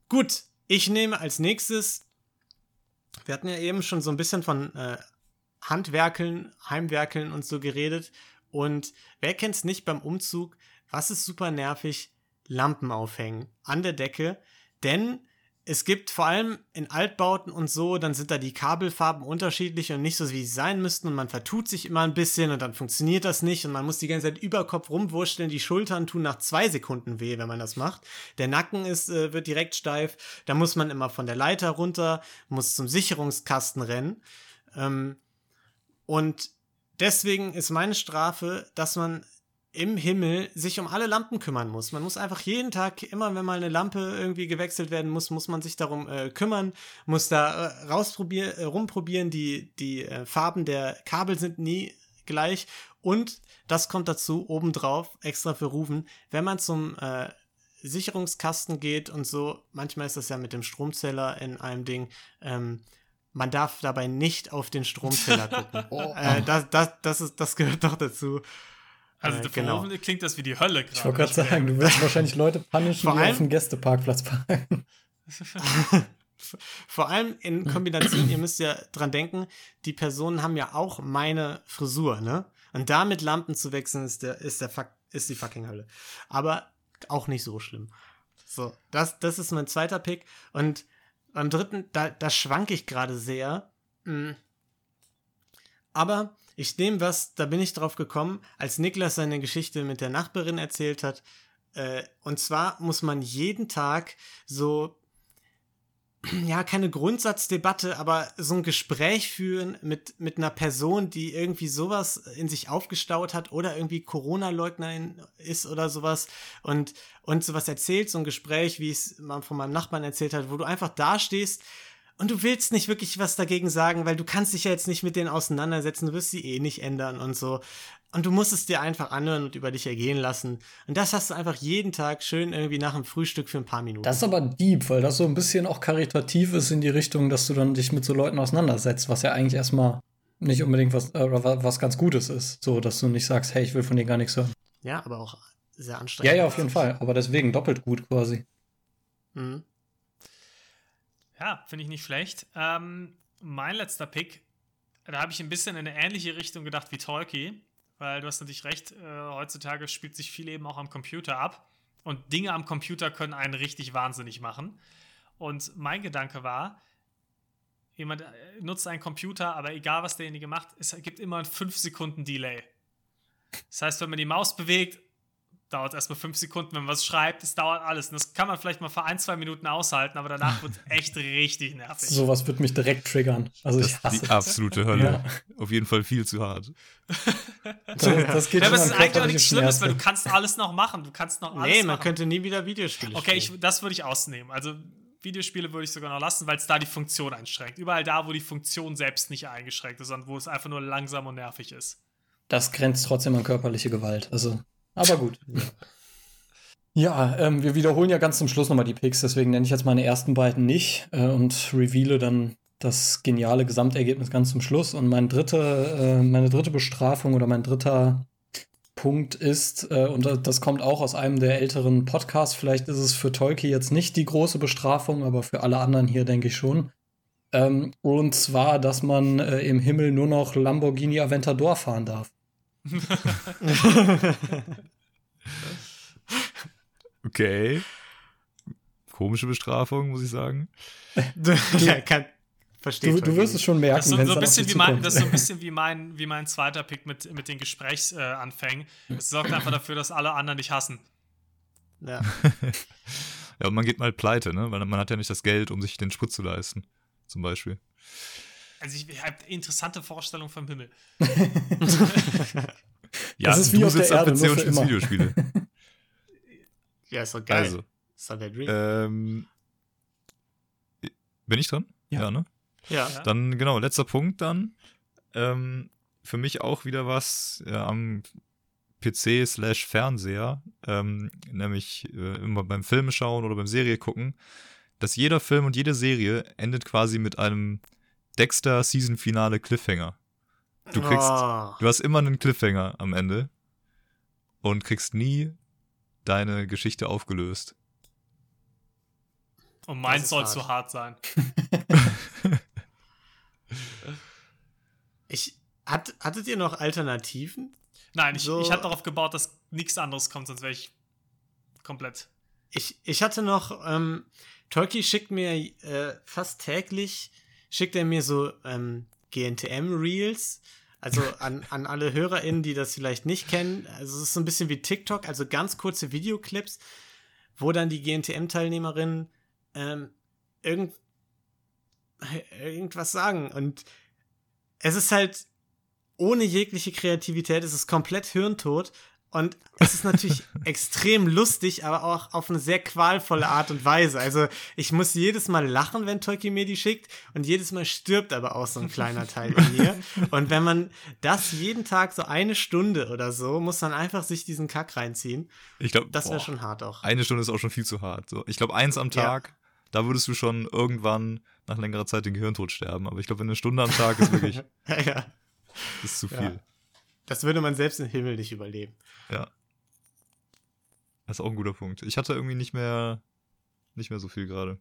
S1: gut, ich nehme als nächstes, wir hatten ja eben schon so ein bisschen von äh, Handwerkeln, Heimwerkeln und so geredet. Und wer kennt es nicht beim Umzug? Was ist super nervig? Lampen aufhängen an der Decke. Denn es gibt vor allem in Altbauten und so, dann sind da die Kabelfarben unterschiedlich und nicht so, wie sie sein müssten und man vertut sich immer ein bisschen und dann funktioniert das nicht und man muss die ganze Zeit über Kopf rumwurschteln. Die Schultern tun nach zwei Sekunden weh, wenn man das macht. Der Nacken ist, äh, wird direkt steif. Da muss man immer von der Leiter runter, muss zum Sicherungskasten rennen. Ähm, und deswegen ist meine Strafe, dass man im Himmel sich um alle Lampen kümmern muss. Man muss einfach jeden Tag, immer wenn mal eine Lampe irgendwie gewechselt werden muss, muss man sich darum äh, kümmern, muss da äh, rausprobieren, äh, rumprobieren. Die, die äh, Farben der Kabel sind nie gleich. Und das kommt dazu, obendrauf, extra für Rufen, wenn man zum äh, Sicherungskasten geht und so, manchmal ist das ja mit dem Stromzähler in einem Ding, ähm, man darf dabei nicht auf den Stromzähler gucken. [laughs]
S3: Oh.
S1: äh, das, das, das, ist, das gehört doch dazu.
S2: Also
S1: Äh,
S2: für
S1: genau.
S2: Rufen klingt das wie die Hölle gerade.
S3: Ich wollte gerade sagen, du wirst wahrscheinlich Leute punishen, die auf dem Gästeparkplatz parken. [laughs]
S1: Vor allem in Kombination, ihr müsst ja dran denken, die Personen haben ja auch meine Frisur, ne? Und da mit Lampen zu wechseln, ist, der, ist, der ist die fucking Hölle. Aber auch nicht so schlimm. So, das, das ist mein zweiter Pick. Und beim dritten, da, da schwank ich gerade sehr. Mm. Aber ich nehme was, da bin ich drauf gekommen, als Niklas seine Geschichte mit der Nachbarin erzählt hat. Äh, und zwar muss man jeden Tag so ja, keine Grundsatzdebatte, aber so ein Gespräch führen mit, mit einer Person, die irgendwie sowas in sich aufgestaut hat oder irgendwie Corona-Leugnerin ist oder sowas und, und sowas erzählt, so ein Gespräch, wie es man von meinem Nachbarn erzählt hat, wo du einfach dastehst und du willst nicht wirklich was dagegen sagen, weil du kannst dich ja jetzt nicht mit denen auseinandersetzen, du wirst sie eh nicht ändern und so. Und du musst es dir einfach anhören und über dich ergehen lassen. Und das hast du einfach jeden Tag schön irgendwie nach dem Frühstück für ein paar Minuten.
S3: Das ist aber deep, weil das so ein bisschen auch karitativ ist in die Richtung, dass du dann dich mit so Leuten auseinandersetzt, was ja eigentlich erstmal nicht unbedingt was, äh, was ganz Gutes ist. So, dass du nicht sagst, hey, ich will von dir gar nichts hören.
S1: Ja, aber auch sehr
S3: Ja,
S1: anstrengend.
S3: ja, auf jeden Fall. Aber deswegen doppelt gut quasi.
S1: Mhm.
S2: Ja, finde ich nicht schlecht. Ähm, mein letzter Pick, da habe ich ein bisschen in eine ähnliche Richtung gedacht wie Tolki, weil du hast natürlich recht, äh, heutzutage spielt sich viel eben auch am Computer ab und Dinge am Computer können einen richtig wahnsinnig machen. Und mein Gedanke war, jemand äh, nutzt einen Computer, aber egal was derjenige macht, es gibt immer ein 5 Sekunden Delay. Das heißt, wenn man die Maus bewegt, dauert erstmal 5 Sekunden, wenn man was schreibt, es dauert alles. Und das kann man vielleicht mal für ein, zwei Minuten aushalten, aber danach wird es [laughs] echt richtig nervig.
S3: Sowas wird mich direkt triggern. Also
S5: Das
S3: ich
S5: ist
S3: hasse
S5: die
S3: das.
S5: absolute Hölle.
S3: Ja.
S5: Auf jeden Fall viel zu hart.
S3: Das, das geht
S2: Ja, aber es ist eigentlich auch nichts Schlimmes, weil du kannst alles noch machen. Du kannst noch alles
S1: Nee, man
S2: machen.
S1: könnte nie wieder Videospiele
S2: Okay, ich,
S1: spielen.
S2: das würde ich ausnehmen. Also Videospiele würde ich sogar noch lassen, weil es da die Funktion einschränkt. Überall da, wo die Funktion selbst nicht eingeschränkt ist, sondern wo es einfach nur langsam und nervig ist.
S3: Das grenzt trotzdem an körperliche Gewalt. Also, aber gut. Ja, ähm, wir wiederholen ja ganz zum Schluss nochmal die Picks, deswegen nenne ich jetzt meine ersten beiden nicht äh, und reveale dann das geniale Gesamtergebnis ganz zum Schluss. Und mein dritte, äh, meine dritte Bestrafung oder mein dritter Punkt ist, äh, und da- das kommt auch aus einem der älteren Podcasts, vielleicht ist es für Tolki jetzt nicht die große Bestrafung, aber für alle anderen hier denke ich schon. Ähm, und zwar, dass man äh, im Himmel nur noch Lamborghini Aventador fahren darf. [laughs]
S5: Okay. Komische Bestrafung, muss ich sagen. [laughs]
S1: ja, kann, versteht
S3: Du, du wirst es schon merken,
S2: Das ist so,
S3: wenn
S2: so,
S3: es
S2: ein bisschen wie mein,
S3: zukommt.
S2: das ist so ein [laughs] bisschen wie mein, wie mein zweiter Pick mit, mit den Gesprächsanfängen. Es sorgt einfach dafür, dass alle anderen dich hassen.
S1: Ja.
S5: Ja, und man geht mal pleite, ne? Weil man hat ja nicht das Geld, um sich den Sprit zu leisten. Zum Beispiel.
S2: Also ich, habe interessante Vorstellung vom Himmel. [laughs]
S5: Ja,
S3: Das ist wie auf der
S5: sitzt am
S3: Erde,
S5: PC und spielst. Videospiele. [laughs]
S1: ja, ist doch geil.
S5: Also,
S1: ist doch der Dream.
S5: ähm. Bin ich dran?
S3: Ja.
S5: ne?
S1: ja.
S2: Ja.
S5: Dann, genau, letzter Punkt dann. Ähm, für mich auch wieder was ja, am PC slash Fernseher, ähm, nämlich äh, immer beim Filme schauen oder beim Serie gucken, dass jeder Film und jede Serie endet quasi mit einem Dexter Season Finale Cliffhanger. Du kriegst,
S1: Oh.
S5: du hast immer einen Cliffhanger am Ende und kriegst nie deine Geschichte aufgelöst.
S2: Und meins soll
S1: hart.
S2: zu hart sein. [laughs]
S1: Ich, hat, hattet ihr noch Alternativen?
S2: Nein, ich,
S1: So-
S2: ich hatte darauf gebaut, dass nichts anderes kommt, sonst wäre ich komplett.
S1: Ich, ich hatte noch, ähm, Tolki schickt mir äh, fast täglich, schickt er mir so ähm, GNTM-Reels. Also [laughs] an, an alle HörerInnen, die das vielleicht nicht kennen. Also es ist so ein bisschen wie TikTok, also ganz kurze Videoclips, wo dann die GNTM-Teilnehmerinnen ähm, irgend, irgendwas sagen. Und es ist halt ohne jegliche Kreativität, es ist komplett hirntot. Und es ist natürlich [laughs] extrem lustig, aber auch auf eine sehr qualvolle Art und Weise. Also ich muss jedes Mal lachen, wenn Tolkien mir die schickt und jedes Mal stirbt aber auch so ein kleiner Teil in mir. Und wenn man das jeden Tag so eine Stunde oder so, muss man einfach sich diesen Kack reinziehen.
S5: Ich glaube,
S1: Das wäre schon hart auch.
S5: eine Stunde ist auch schon viel zu hart. So, ich glaube, eins am
S1: Ja.
S5: Tag, da würdest du schon irgendwann nach längerer Zeit den Gehirntod sterben. Aber ich glaube, eine Stunde am Tag ist wirklich [laughs]
S1: Ja, ja.
S5: ist zu
S1: Ja. Das würde man selbst im Himmel nicht überleben.
S5: Ja. Das ist auch ein guter Punkt. Ich hatte irgendwie nicht mehr, nicht mehr so viel gerade.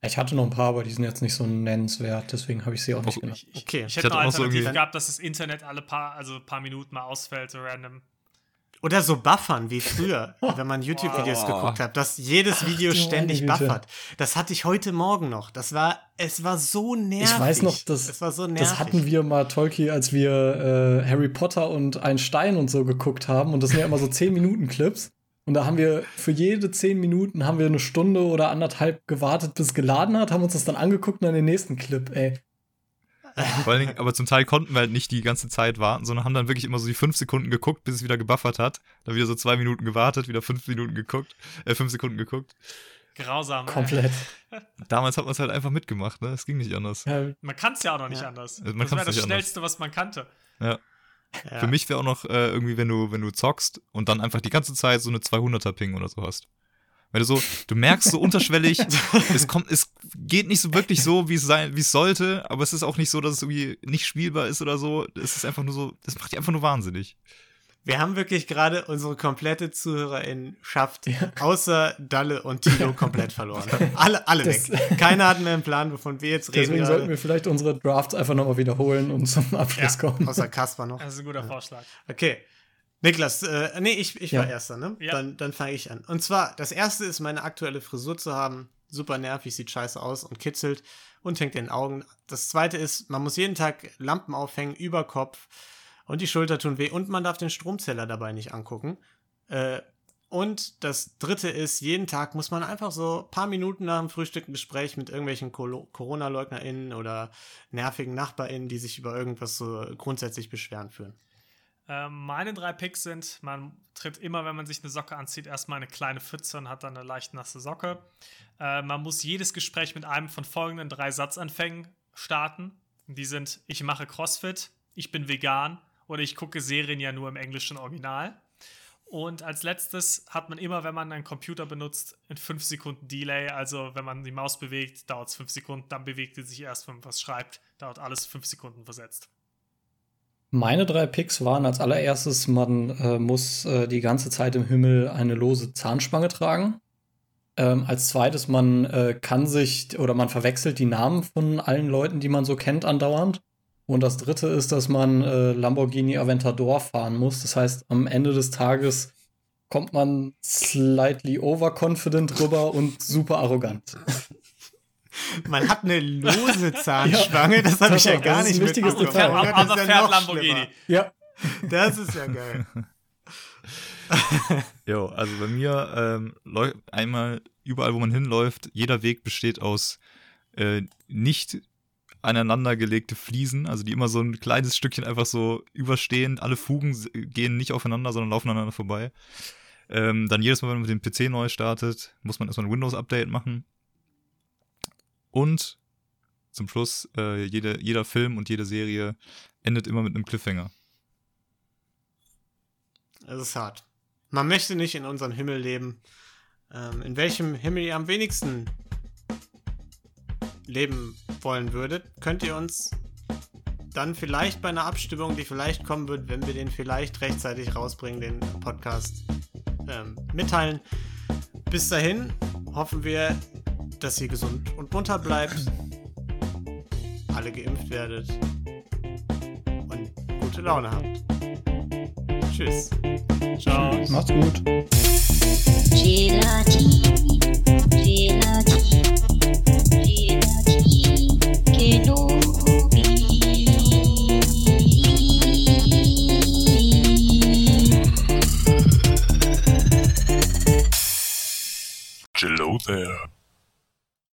S3: Ich hatte noch ein paar, aber die sind jetzt nicht so nennenswert, deswegen habe ich sie auch nicht
S5: Auch
S3: genannt.
S2: Ich, ich,
S1: Okay.
S2: ich
S5: Ich
S2: hätte
S5: hatte
S2: noch
S5: auch so
S2: gehabt, dass das Internet alle paar, also paar Minuten mal ausfällt, so random.
S1: Oder so buffern wie früher, [laughs] wenn man YouTube-Videos
S5: Boah.
S1: geguckt hat, dass jedes Video
S3: du
S1: ständig buffert. Das hatte ich heute Morgen noch. Das war, es war so nervig.
S3: Ich weiß noch, das,
S1: es war so nervig.
S3: das hatten wir mal, Tolki, als wir äh, Harry Potter und Ein Stein und so geguckt haben. Und das sind ja immer so [laughs] 10-Minuten-Clips. Und da haben wir für jede 10 Minuten haben wir eine Stunde oder anderthalb gewartet, bis es geladen hat, haben uns das dann angeguckt und dann den nächsten Clip, ey.
S5: Vor allen Dingen, aber zum Teil konnten wir halt nicht die ganze Zeit warten, sondern haben dann wirklich immer so die fünf Sekunden geguckt, bis es wieder gebuffert hat. Dann wieder so zwei Minuten gewartet, wieder fünf Minuten geguckt, äh, fünf Sekunden geguckt.
S2: Grausam. ey.
S3: Komplett. [laughs]
S5: Damals hat man es halt einfach mitgemacht, ne? Es ging nicht anders.
S3: Ja,
S2: Man kann es ja auch noch nicht
S1: Ja.
S2: anders.
S5: Man
S2: das wäre das
S5: nicht anders.
S2: Schnellste, was man kannte.
S1: Ja.
S5: Für mich wäre auch noch äh, irgendwie, wenn du, wenn du zockst und dann einfach die ganze Zeit so eine 200er Ping oder so hast. Weil du so, du merkst so unterschwellig, [laughs] es kommt, es geht nicht so wirklich so, wie es sein, wie es sollte, aber es ist auch nicht so, dass es irgendwie nicht spielbar ist oder so. Es ist einfach nur so, das macht dich einfach nur wahnsinnig.
S1: Wir haben wirklich gerade unsere komplette Zuhörerinnenschaft, außer Dalle und Tilo, [laughs] komplett verloren. Alle, alle
S3: Das-
S1: weg. Keiner hat mehr einen Plan, wovon wir jetzt reden.
S3: Deswegen sollten wir vielleicht unsere Drafts einfach nochmal wiederholen und zum Abschluss
S2: Ja,
S3: kommen.
S1: Außer Kasper noch.
S2: Das ist ein guter Vorschlag.
S1: Okay. Niklas, äh, nee, ich, ich war
S3: Ja.
S1: Erster, ne?
S2: Ja.
S1: Dann, dann fange ich an. Und zwar, das erste ist, meine aktuelle Frisur zu haben. Super nervig, sieht scheiße aus und kitzelt und hängt in den Augen. Das zweite ist, man muss jeden Tag Lampen aufhängen über Kopf und die Schulter tun weh und man darf den Stromzähler dabei nicht angucken. Äh, und das dritte ist, jeden Tag muss man einfach so ein paar Minuten nach dem Frühstück ein Gespräch mit irgendwelchen Corona-LeugnerInnen oder nervigen NachbarInnen, die sich über irgendwas so grundsätzlich beschweren führen.
S2: Ähm, meine drei Picks sind, man tritt immer, wenn man sich eine Socke anzieht, erstmal eine kleine Pfütze und hat dann eine leicht nasse Socke. Äh, man muss jedes Gespräch mit einem von folgenden drei Satzanfängen starten. Die sind, ich mache CrossFit, ich bin vegan oder ich gucke Serien ja nur im englischen Original. Und als letztes hat man immer, wenn man einen Computer benutzt, in 5 Sekunden Delay. Also wenn man die Maus bewegt, dauert es 5 Sekunden, dann bewegt sie sich erst, wenn man was schreibt, dauert alles 5 Sekunden versetzt.
S3: Meine drei Picks waren als allererstes, man äh, muss äh, die ganze Zeit im Himmel eine lose Zahnspange tragen. Ähm, als zweites, man äh, kann sich oder man verwechselt die Namen von allen Leuten, die man so kennt, andauernd. Und das dritte ist, dass man äh, Lamborghini Aventador fahren muss. Das heißt, am Ende des Tages kommt man slightly overconfident rüber und super arrogant.
S1: Man hat eine lose [laughs] Zahnspange, das habe ich ja gar
S3: das ist
S1: nicht
S3: ein wichtiges
S1: mitbekommen.
S3: Detail.
S1: Das
S2: Aber
S1: ist ja
S2: fährt
S1: noch
S2: Lamborghini.
S3: Ja,
S1: Das ist ja geil. [laughs]
S5: Jo, also bei mir ähm, einmal überall, wo man hinläuft, jeder Weg besteht aus äh, nicht aneinandergelegte Fliesen, also die immer so ein kleines Stückchen einfach so überstehen. Alle Fugen gehen nicht aufeinander, sondern laufen aneinander vorbei. Ähm, dann jedes Mal, wenn man mit dem PC neu startet, muss man erstmal ein Windows-Update machen. Und zum Schluss, äh, jede, jeder Film und jede Serie endet immer mit einem Cliffhanger.
S1: Das ist hart. Man möchte nicht in unserem Himmel leben. Ähm, in welchem Himmel ihr am wenigsten leben wollen würdet, könnt ihr uns dann vielleicht bei einer Abstimmung, die vielleicht kommen wird, wenn wir den vielleicht rechtzeitig rausbringen, den Podcast ähm, mitteilen. Bis dahin hoffen wir, dass ihr gesund und munter bleibt, alle geimpft werdet und gute Laune habt. Tschüss.
S2: Ciao.
S3: macht's gut.
S4: Gelati, Gelati, Gelati, Kenobi.
S6: Hello there.